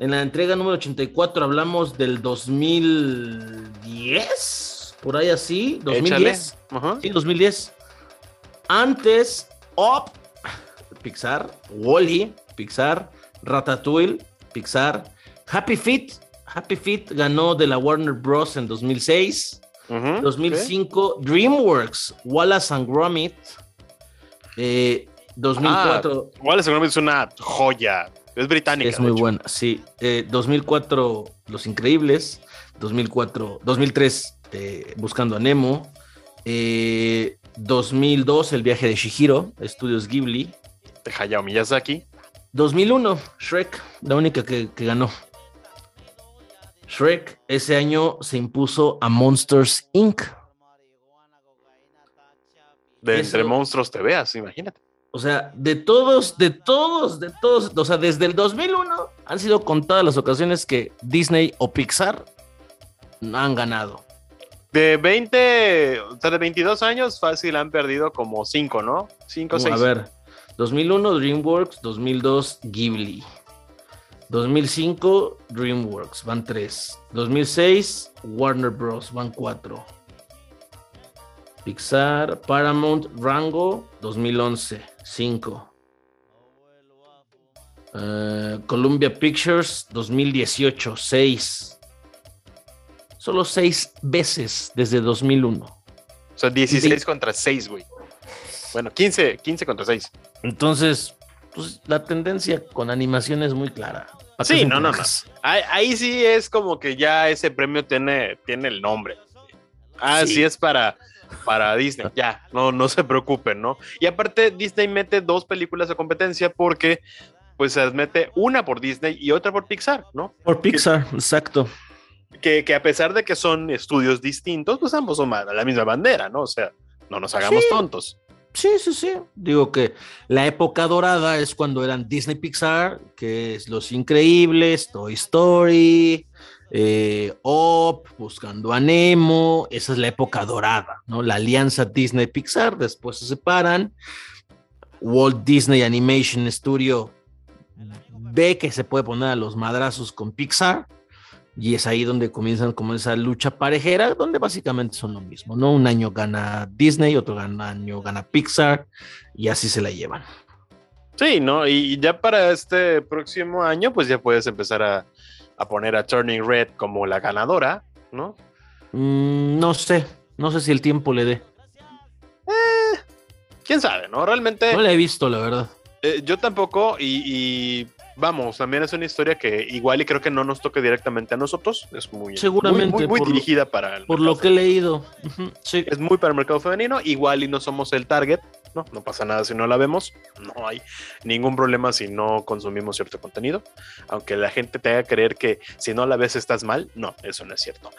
en la entrega número 84 hablamos del 2010, por ahí así, 2010. Échale. Ajá. Sí, 2010. Antes, Up, Pixar, Wally, Pixar, Ratatouille, Pixar, Happy Feet. Happy Feet ganó de la Warner Bros. en 2006. Ujú, 2005, DreamWorks, Wallace and Gromit. Eh, 2004, Ah, Wallace and Gromit es una joya. Es británica. es muy buena, sí. Eh, 2004, Los Increíbles. 2004, 2003, eh, Buscando a Nemo. Eh, 2002, El viaje de Shihiro, Estudios Ghibli. De Hayao Miyazaki. 2001, Shrek, la única que, que ganó. Shrek ese año se impuso a Monsters Inc. De Eso- Entre Monstruos te veas, imagínate. O sea, de todos, de todos, de todos, o sea, desde el 2001 han sido contadas las ocasiones que Disney o Pixar han ganado. De 20, o sea, de 22 años, fácil han perdido como 5, ¿no? 5 o 6. A ver, 2001 DreamWorks, 2002 Ghibli. 2005 DreamWorks, van 3. 2006 Warner Bros, van 4. Pixar, Paramount, Rango, 2011, 5. Eh, Columbia Pictures, 2018, 6. Solo 6 veces desde 2001. O sea, 16 Sí. contra 6, güey. Bueno, 15, 15 contra 6. Entonces, pues la tendencia con animación es muy clara. ¿Para qué Sí, no, no, no. Ahí, ahí sí es como que ya ese premio tiene, tiene el nombre. Ah, sí, Sí. es para, para Disney. Ya, no, no se preocupen, ¿no? Y aparte, Disney mete dos películas de competencia porque pues se mete una por Disney y otra por Pixar, ¿no? Por Pixar, exacto. Que, que a pesar de que son estudios distintos, pues ambos son la misma bandera, ¿no? O sea, no nos hagamos Sí. tontos. Sí, sí, sí. Digo que la época dorada es cuando eran Disney Pixar, que es Los Increíbles, Toy Story, eh, Up, Buscando a Nemo. Esa es la época dorada, ¿no? La alianza Disney Pixar, después se separan. Walt Disney Animation Studio ve que se puede poner a los madrazos con Pixar. Y es ahí donde comienzan como esa lucha parejera, donde básicamente son lo mismo, ¿no? Un año gana Disney, otro año gana Pixar, y así se la llevan. Sí, ¿no? Y ya para este próximo año, pues ya puedes empezar a, a poner a Turning Red como la ganadora, ¿no? Mm, no sé, no sé si el tiempo le dé. ¿Quién sabe, no? Realmente No la he visto, la verdad. eh, yo tampoco y, y vamos, también es una historia que igual y creo que no nos toca directamente a nosotros. Es muy, Seguramente, muy, muy, por- dirigida para el Por lo que he leído. Sí. es muy para el mercado femenino, igual y no somos el target, ¿no? No pasa nada si no la vemos, no hay ningún problema si no consumimos cierto contenido, aunque la gente te haga creer que si no la ves estás mal, no, eso no es cierto.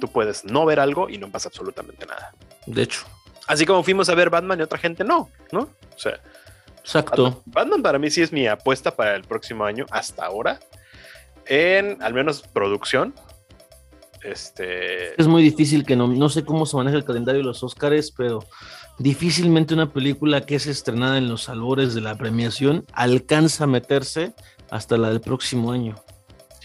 Tú puedes no ver algo y no pasa absolutamente nada. De hecho. Así como fuimos a ver Batman y otra gente no, ¿no? O sea, Exacto. Batman para mí sí es mi apuesta para el próximo año hasta ahora, en al menos producción. Este, Es muy difícil que no, no sé cómo se maneja el calendario de los Oscars, pero difícilmente una película que es estrenada en los albores de la premiación alcanza a meterse hasta la del próximo año.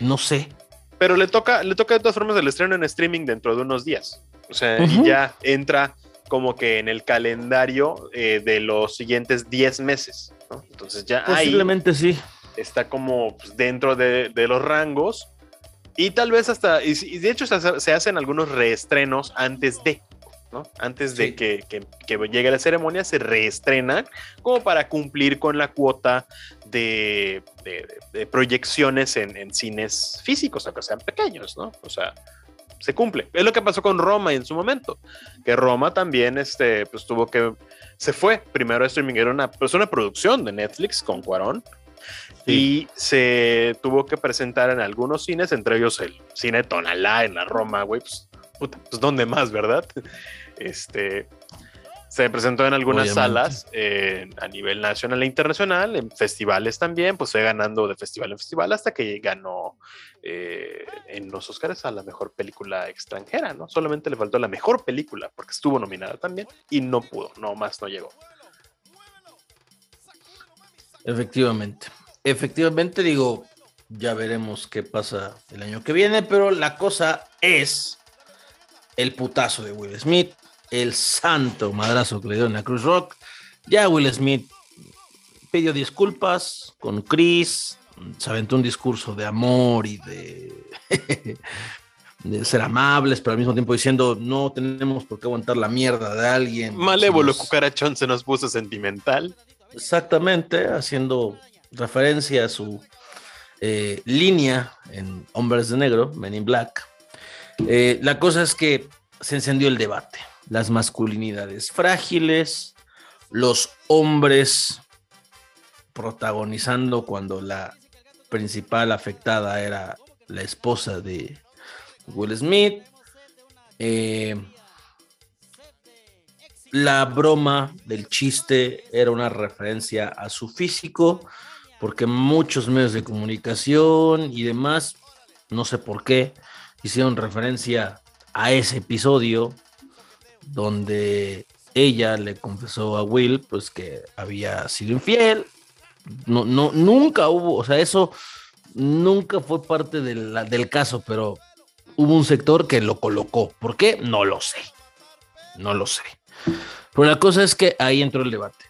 No sé. Pero le toca, le toca de todas formas el estreno en streaming dentro de unos días. O sea, y ya entra como que en el calendario eh, de los siguientes 10 meses. ¿no? Entonces ya ahí Posiblemente sí. está como pues, dentro de, de los rangos. Y tal vez hasta, y, y de hecho se, se hacen algunos reestrenos antes de, ¿no? Antes de Sí. que, que- que llegue la ceremonia, se reestrenan como para cumplir con la cuota de, de- de proyecciones en, en cines físicos, aunque sean pequeños, ¿no? O sea, se cumple. Es lo que pasó con Roma en su momento, que Roma también, este, pues tuvo que, se fue primero a streaming, era una, pues, una producción de Netflix con Cuarón, y se tuvo que presentar en algunos cines, entre ellos el cine Tonalá en la Roma, güey, pues, puta, pues ¿dónde más, verdad? Este, se presentó en algunas Obviamente. salas eh, a nivel nacional e internacional, en festivales también, pues fue ganando de festival en festival hasta que ganó eh, en los Oscars a la mejor película extranjera, ¿no? Solamente le faltó la mejor película, porque estuvo nominada también y no pudo, no más no llegó. Efectivamente. Efectivamente, digo, ya veremos qué pasa el año que viene, pero la cosa es el putazo de Will Smith, el santo madrazo que le dio en la Cruz Rock. Ya Will Smith pidió disculpas con Chris, se aventó un discurso de amor y de, de ser amables, pero al mismo tiempo diciendo no tenemos por qué aguantar la mierda de alguien. Malévolo Somos- cucarachón se nos puso sentimental. Exactamente, haciendo referencia a su eh, línea en Hombres de Negro, Men in Black. Eh, la cosa es que se encendió el debate. Las masculinidades frágiles, los hombres protagonizando cuando la principal afectada era la esposa de Will Smith. Eh, la broma del chiste era una referencia a su físico, porque muchos medios de comunicación y demás, no sé por qué, hicieron referencia a ese episodio donde ella le confesó a Will pues que había sido infiel. No, no, nunca hubo, o sea, eso nunca fue parte del caso, pero hubo un sector que lo colocó. ¿Por qué? No lo sé. No lo sé. Pero la cosa es que ahí entró el debate.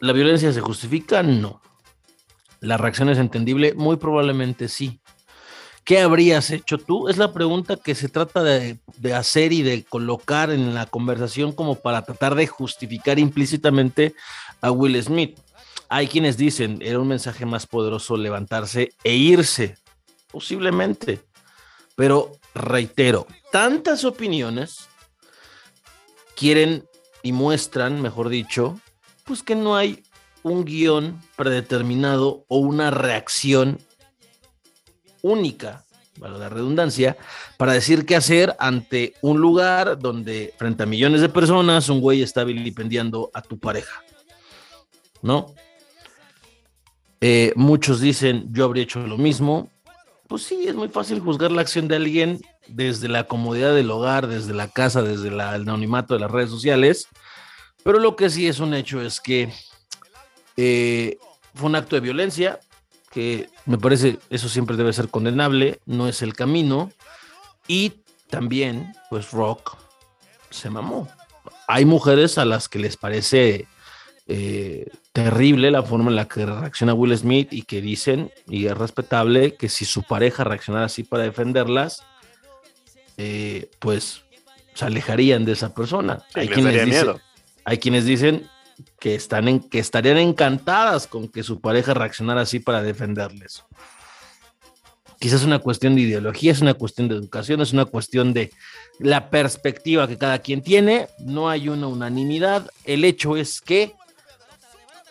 ¿La violencia se justifica? No. ¿La reacción es entendible? Muy probablemente sí. ¿Qué habrías hecho tú? Es la pregunta que se trata de, de hacer y de colocar en la conversación como para tratar de justificar implícitamente a Will Smith. Hay quienes dicen, era un mensaje más poderoso levantarse e irse. Posiblemente. Pero reitero, tantas opiniones quieren y muestran, mejor dicho, pues que no hay un guion predeterminado o una reacción única, para la redundancia, para decir qué hacer ante un lugar donde frente a millones de personas un güey está vilipendiando a tu pareja. ¿No? Eh, muchos dicen, yo habría hecho lo mismo. Pues sí, es muy fácil juzgar la acción de alguien desde la comodidad del hogar, desde la casa, desde el anonimato de las redes sociales. Pero lo que sí es un hecho es que eh, fue un acto de violencia, que me parece eso siempre debe ser condenable, no es el camino. Y también, pues Rock se mamó. Hay mujeres a las que les parece eh, terrible la forma en la que reacciona Will Smith y que dicen, y es respetable, que si su pareja reaccionara así para defenderlas, eh, pues se alejarían de esa persona. Sí, hay, quienes dicen, hay quienes dicen, que, están en, que estarían encantadas con que su pareja reaccionara así para defenderles. Quizás es una cuestión de ideología, es una cuestión de educación, es una cuestión de la perspectiva que cada quien tiene. No hay una unanimidad. El hecho es que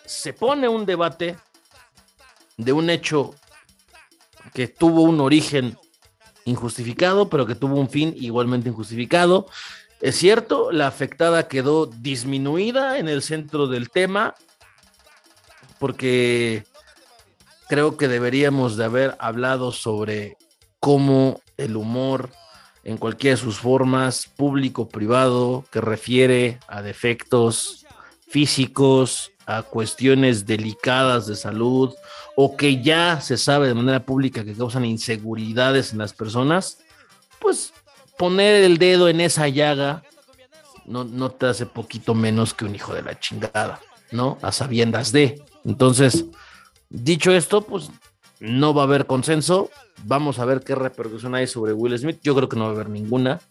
se pone un debate de un hecho que tuvo un origen injustificado, pero que tuvo un fin igualmente injustificado. Es cierto, la afectada quedó disminuida en el centro del tema, porque creo que deberíamos de haber hablado sobre cómo el humor en cualquiera de sus formas, público, privado, que refiere a defectos físicos, a cuestiones delicadas de salud o que ya se sabe de manera pública que causan inseguridades en las personas, pues poner el dedo en esa llaga no, no te hace poquito menos que un hijo de la chingada, ¿no? A sabiendas de. Entonces, dicho esto, pues no va a haber consenso. Vamos a ver qué repercusión hay sobre Will Smith. Yo creo que no va a haber ninguna.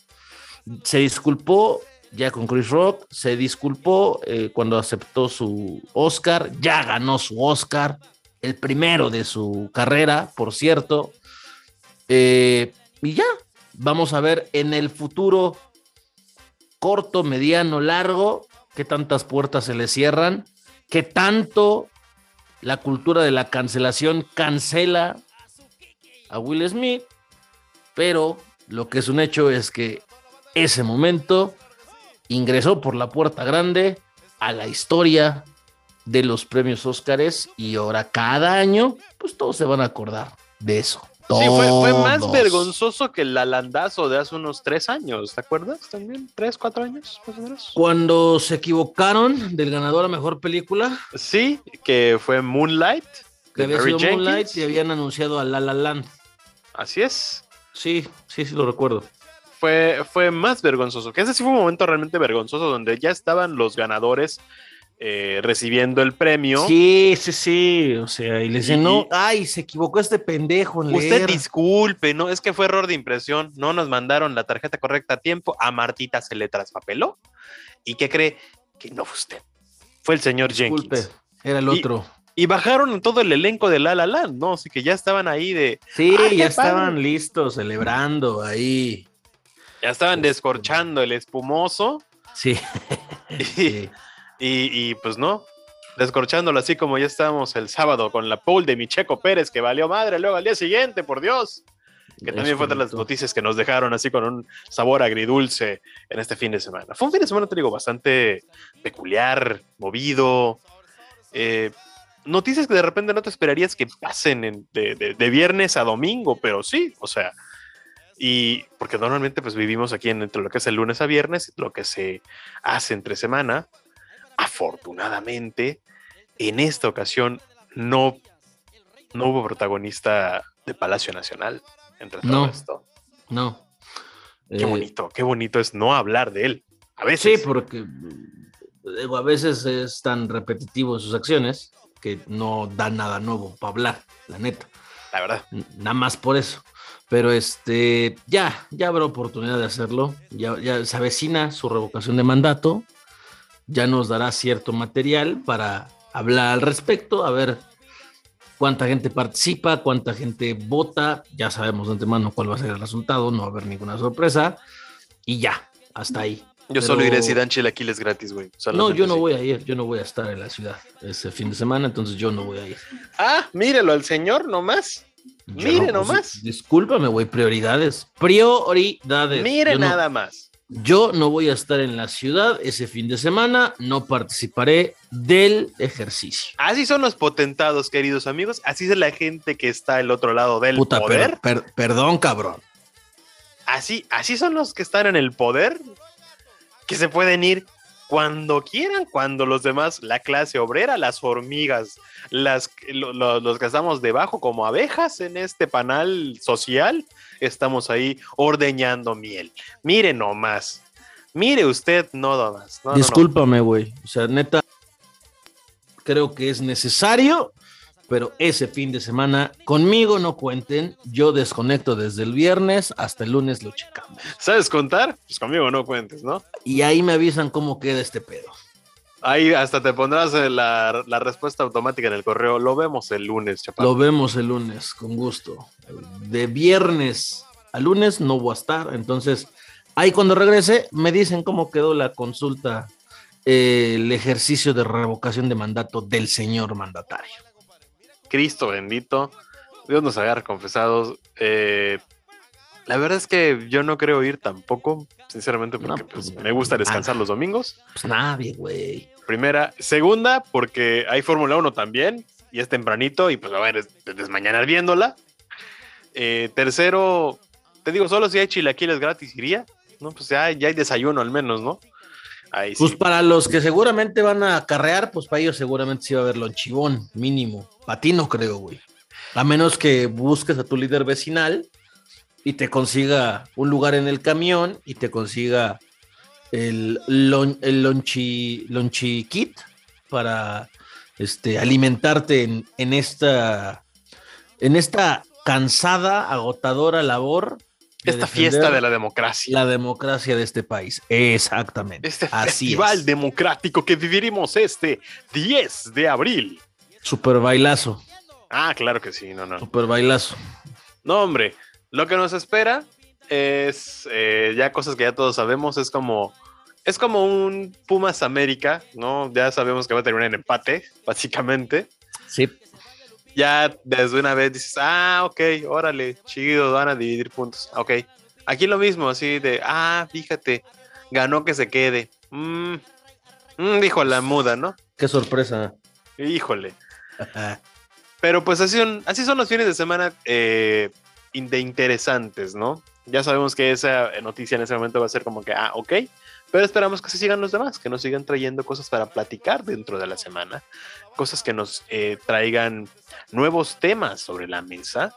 Se disculpó ya con Chris Rock, se disculpó eh, cuando aceptó su Oscar, ya ganó su Oscar, el primero de su carrera, por cierto. Eh, y ya, vamos a ver en el futuro corto, mediano, largo, qué tantas puertas se le cierran, qué tanto la cultura de la cancelación cancela a Will Smith, pero lo que es un hecho es que ese momento ingresó por la puerta grande a la historia de los premios Óscares y ahora cada año, pues todos se van a acordar de eso. Sí, fue, más vergonzoso que el alandazo de hace unos tres años, ¿te acuerdas? También, tres, cuatro años, más o menos. Cuando se equivocaron del ganador a mejor película. Sí, que fue Moonlight. Que había sido Moonlight y habían anunciado a La La Land. Así es. Sí, sí, sí lo recuerdo fue, más vergonzoso. Que ese sí fue un momento realmente vergonzoso donde ya estaban los ganadores eh, recibiendo el premio. Sí, sí, sí. O sea, y le dicen, no, ay, se equivocó este pendejo. En usted disculpe, no, es que fue error de impresión. No nos mandaron la tarjeta correcta a tiempo. A Martita se le traspapeló. ¿Y qué cree? Que no fue usted. Fue el señor disculpe, Era el otro. Y bajaron todo el elenco de La La Land, ¿no? Así que ya estaban ahí de. Sí, ya estaban listos, celebrando ahí. Ya estaban descorchando el espumoso. Sí. Y, pues no, descorchándolo así como ya estábamos el sábado con la pool de Micheco Pérez que valió madre luego al día siguiente, por Dios. Que también fue de las noticias que nos dejaron así con un sabor agridulce en este fin de semana. Fue un fin de semana, te digo, bastante peculiar, movido. Eh, noticias que de repente no te esperarías que pasen de, viernes a domingo, pero sí, o sea, y porque normalmente pues vivimos aquí entre lo que es el lunes a viernes, lo que se hace entre semana. Afortunadamente, en esta ocasión no, no hubo protagonista de Palacio Nacional entre todo esto. No. Qué eh, bonito, qué bonito es no hablar de él. A veces. Sí, porque a veces es tan repetitivo en sus acciones que no da nada nuevo para hablar, la neta. La verdad. Nada más por eso. Pero este, ya, ya habrá oportunidad de hacerlo. Ya, ya se avecina su revocación de mandato. Ya nos dará cierto material para hablar al respecto, a ver cuánta gente participa, cuánta gente vota. Ya sabemos de antemano cuál va a ser el resultado, no va a haber ninguna sorpresa. Y ya, hasta ahí. Yo solo iré si dan chilaquiles gratis, güey. No, yo no voy a ir, yo no voy a estar en la ciudad ese fin de semana, entonces yo no voy a ir. Ah, mírelo al señor nomás. Mire pues, nomás. Discúlpame, güey, prioridades. Prioridades. Mire nada más. Yo no voy a estar en la ciudad ese fin de semana, no participaré del ejercicio. Así son los potentados, queridos amigos. Así es la gente que está al otro lado del poder. perdón, cabrón. Así, así son los que están en el poder, que se pueden ir cuando quieran, cuando los demás, la clase obrera, las hormigas, las, los que estamos debajo como abejas en este panal social, estamos ahí ordeñando miel. Mire nomás, mire usted, no nomás. Discúlpame, güey, o sea, neta, creo que es necesario pero ese fin de semana conmigo no cuenten. Yo desconecto desde el viernes hasta el lunes lo checamos. ¿Sabes contar? Pues conmigo no cuentes, ¿no? Y ahí me avisan cómo queda este pedo. Ahí hasta te pondrás eh, la, la, respuesta automática en el correo. Lo vemos el lunes, chaparro. Lo vemos el lunes, con gusto. De viernes a lunes no voy a estar, entonces ahí cuando regrese me dicen cómo quedó la consulta, eh, el ejercicio de revocación de mandato del señor mandatario. Cristo bendito, Dios nos agarre confesados. Eh, la verdad es que yo no creo ir tampoco, sinceramente, porque pues, pues, me gusta descansar los domingos. Pues nadie, güey. Primera. Segunda, porque hay Fórmula 1 también, y es tempranito, y pues a ver, desmañanar viéndola. Eh, tercero, te digo, solo si hay chilaquiles gratis iría, ¿no? Pues ya, ya hay desayuno al menos, ¿no? Ahí pues para los que seguramente van a carrear, pues para ellos seguramente sí va a haber lonchibón, mínimo. Para ti no creo, güey. A menos que busques a tu líder vecinal y te consiga un lugar en el camión y te consiga el, el lonchi, kit para este, alimentarte en, en, esta, en esta cansada, agotadora labor. Esta fiesta de la democracia. La democracia de este país. Exactamente. Este festival democrático que viviremos este 10 de abril. Super bailazo. Ah, claro que sí, no, no. Super bailazo. No, hombre, lo que nos espera es eh, ya cosas que ya todos sabemos, es como es como un Pumas América, ¿no? Ya sabemos que va a tener un empate, básicamente. Sí. Ya desde una vez dices, ah, ok, órale, chido, van a dividir puntos. Ok. Aquí lo mismo, así de, ah, fíjate, ganó que se quede. Mm, mm, dijo la muda, ¿no? Qué sorpresa. Híjole. Pero pues así son, así son los fines de semana eh, de interesantes, ¿no? Ya sabemos que esa noticia en ese momento va a ser como que, ah, ok, pero esperamos que se sigan los demás, que nos sigan trayendo cosas para platicar dentro de la semana, cosas que nos eh, traigan nuevos temas sobre la mesa.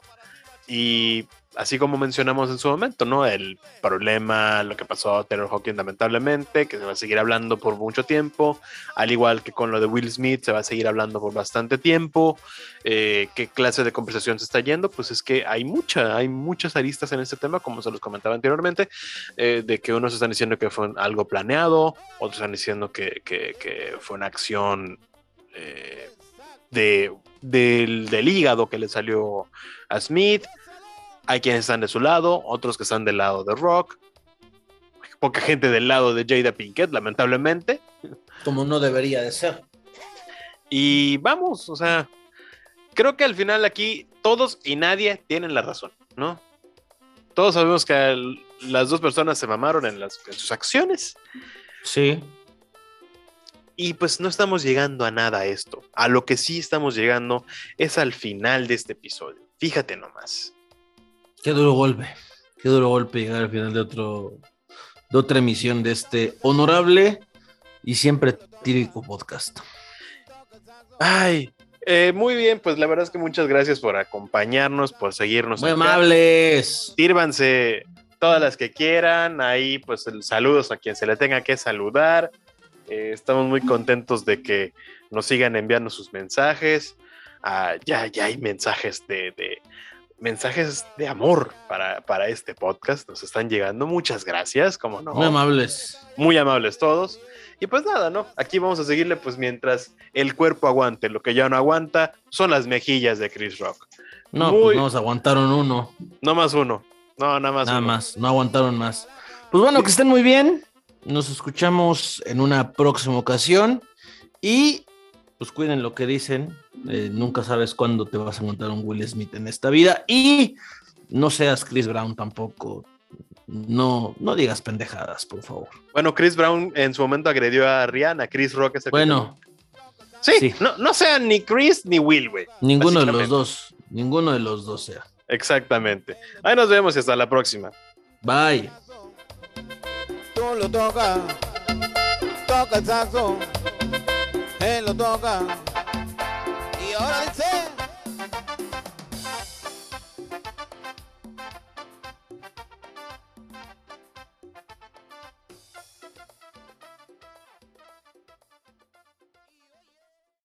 Y así como mencionamos en su momento, ¿no? El problema, lo que pasó a Taylor Hawkins lamentablemente, que se va a seguir hablando por mucho tiempo, al igual que con lo de Will Smith, se va a seguir hablando por bastante tiempo. Eh, ¿Qué clase de conversación se está yendo? Pues es que hay mucha, hay muchas aristas en este tema, como se los comentaba anteriormente, eh, de que unos están diciendo que fue algo planeado, otros están diciendo que, fue una acción eh, de, del, del hígado que le salió a Smith hay quienes están de su lado, otros que están del lado de Rock, poca gente del lado de Jada Pinkett, lamentablemente. Como no debería de ser. Y vamos, o sea, creo que al final aquí todos y nadie tienen la razón, ¿no? Todos sabemos que las dos personas se mamaron en, las, en sus acciones. Sí. Y pues no estamos llegando a nada a esto. A lo que sí estamos llegando es al final de este episodio. Fíjate nomás. Qué duro golpe, qué duro golpe llegar al final de otro de otra emisión de este honorable y siempre típico podcast. Ay, eh, muy bien, pues la verdad es que muchas gracias por acompañarnos, por seguirnos. Muy amables. Sírvanse todas las que quieran. Ahí, pues, saludos a quien se le tenga que saludar. Eh, estamos muy contentos de que nos sigan enviando sus mensajes. Ah, ya, ya hay mensajes de, mensajes de amor para, para, este podcast. Nos están llegando. Muchas gracias, como no. Muy amables. Muy amables todos. Y pues nada, ¿no? Aquí vamos a seguirle, pues mientras el cuerpo aguante. Lo que ya no aguanta son las mejillas de Chris Rock. No, pues nos aguantaron uno. No más uno. No, nada más. Nada más, no aguantaron más. Pues bueno, que estén muy bien. Nos escuchamos en una próxima ocasión. Y pues cuiden lo que dicen. Eh, nunca sabes cuándo te vas a encontrar un Will Smith en esta vida. Y no seas Chris Brown tampoco. No, no digas pendejadas, por favor. Bueno, Chris Brown en su momento agredió a Rihanna. Chris Rock es el Bueno. Sí, No, no sean ni Chris ni Will, güey. Ninguno de los dos. Ninguno de los dos sea. Exactamente. Ahí nos vemos y hasta la próxima. Bye. Tú lo toca, toca el saxo, él lo toca. Y ahora dice.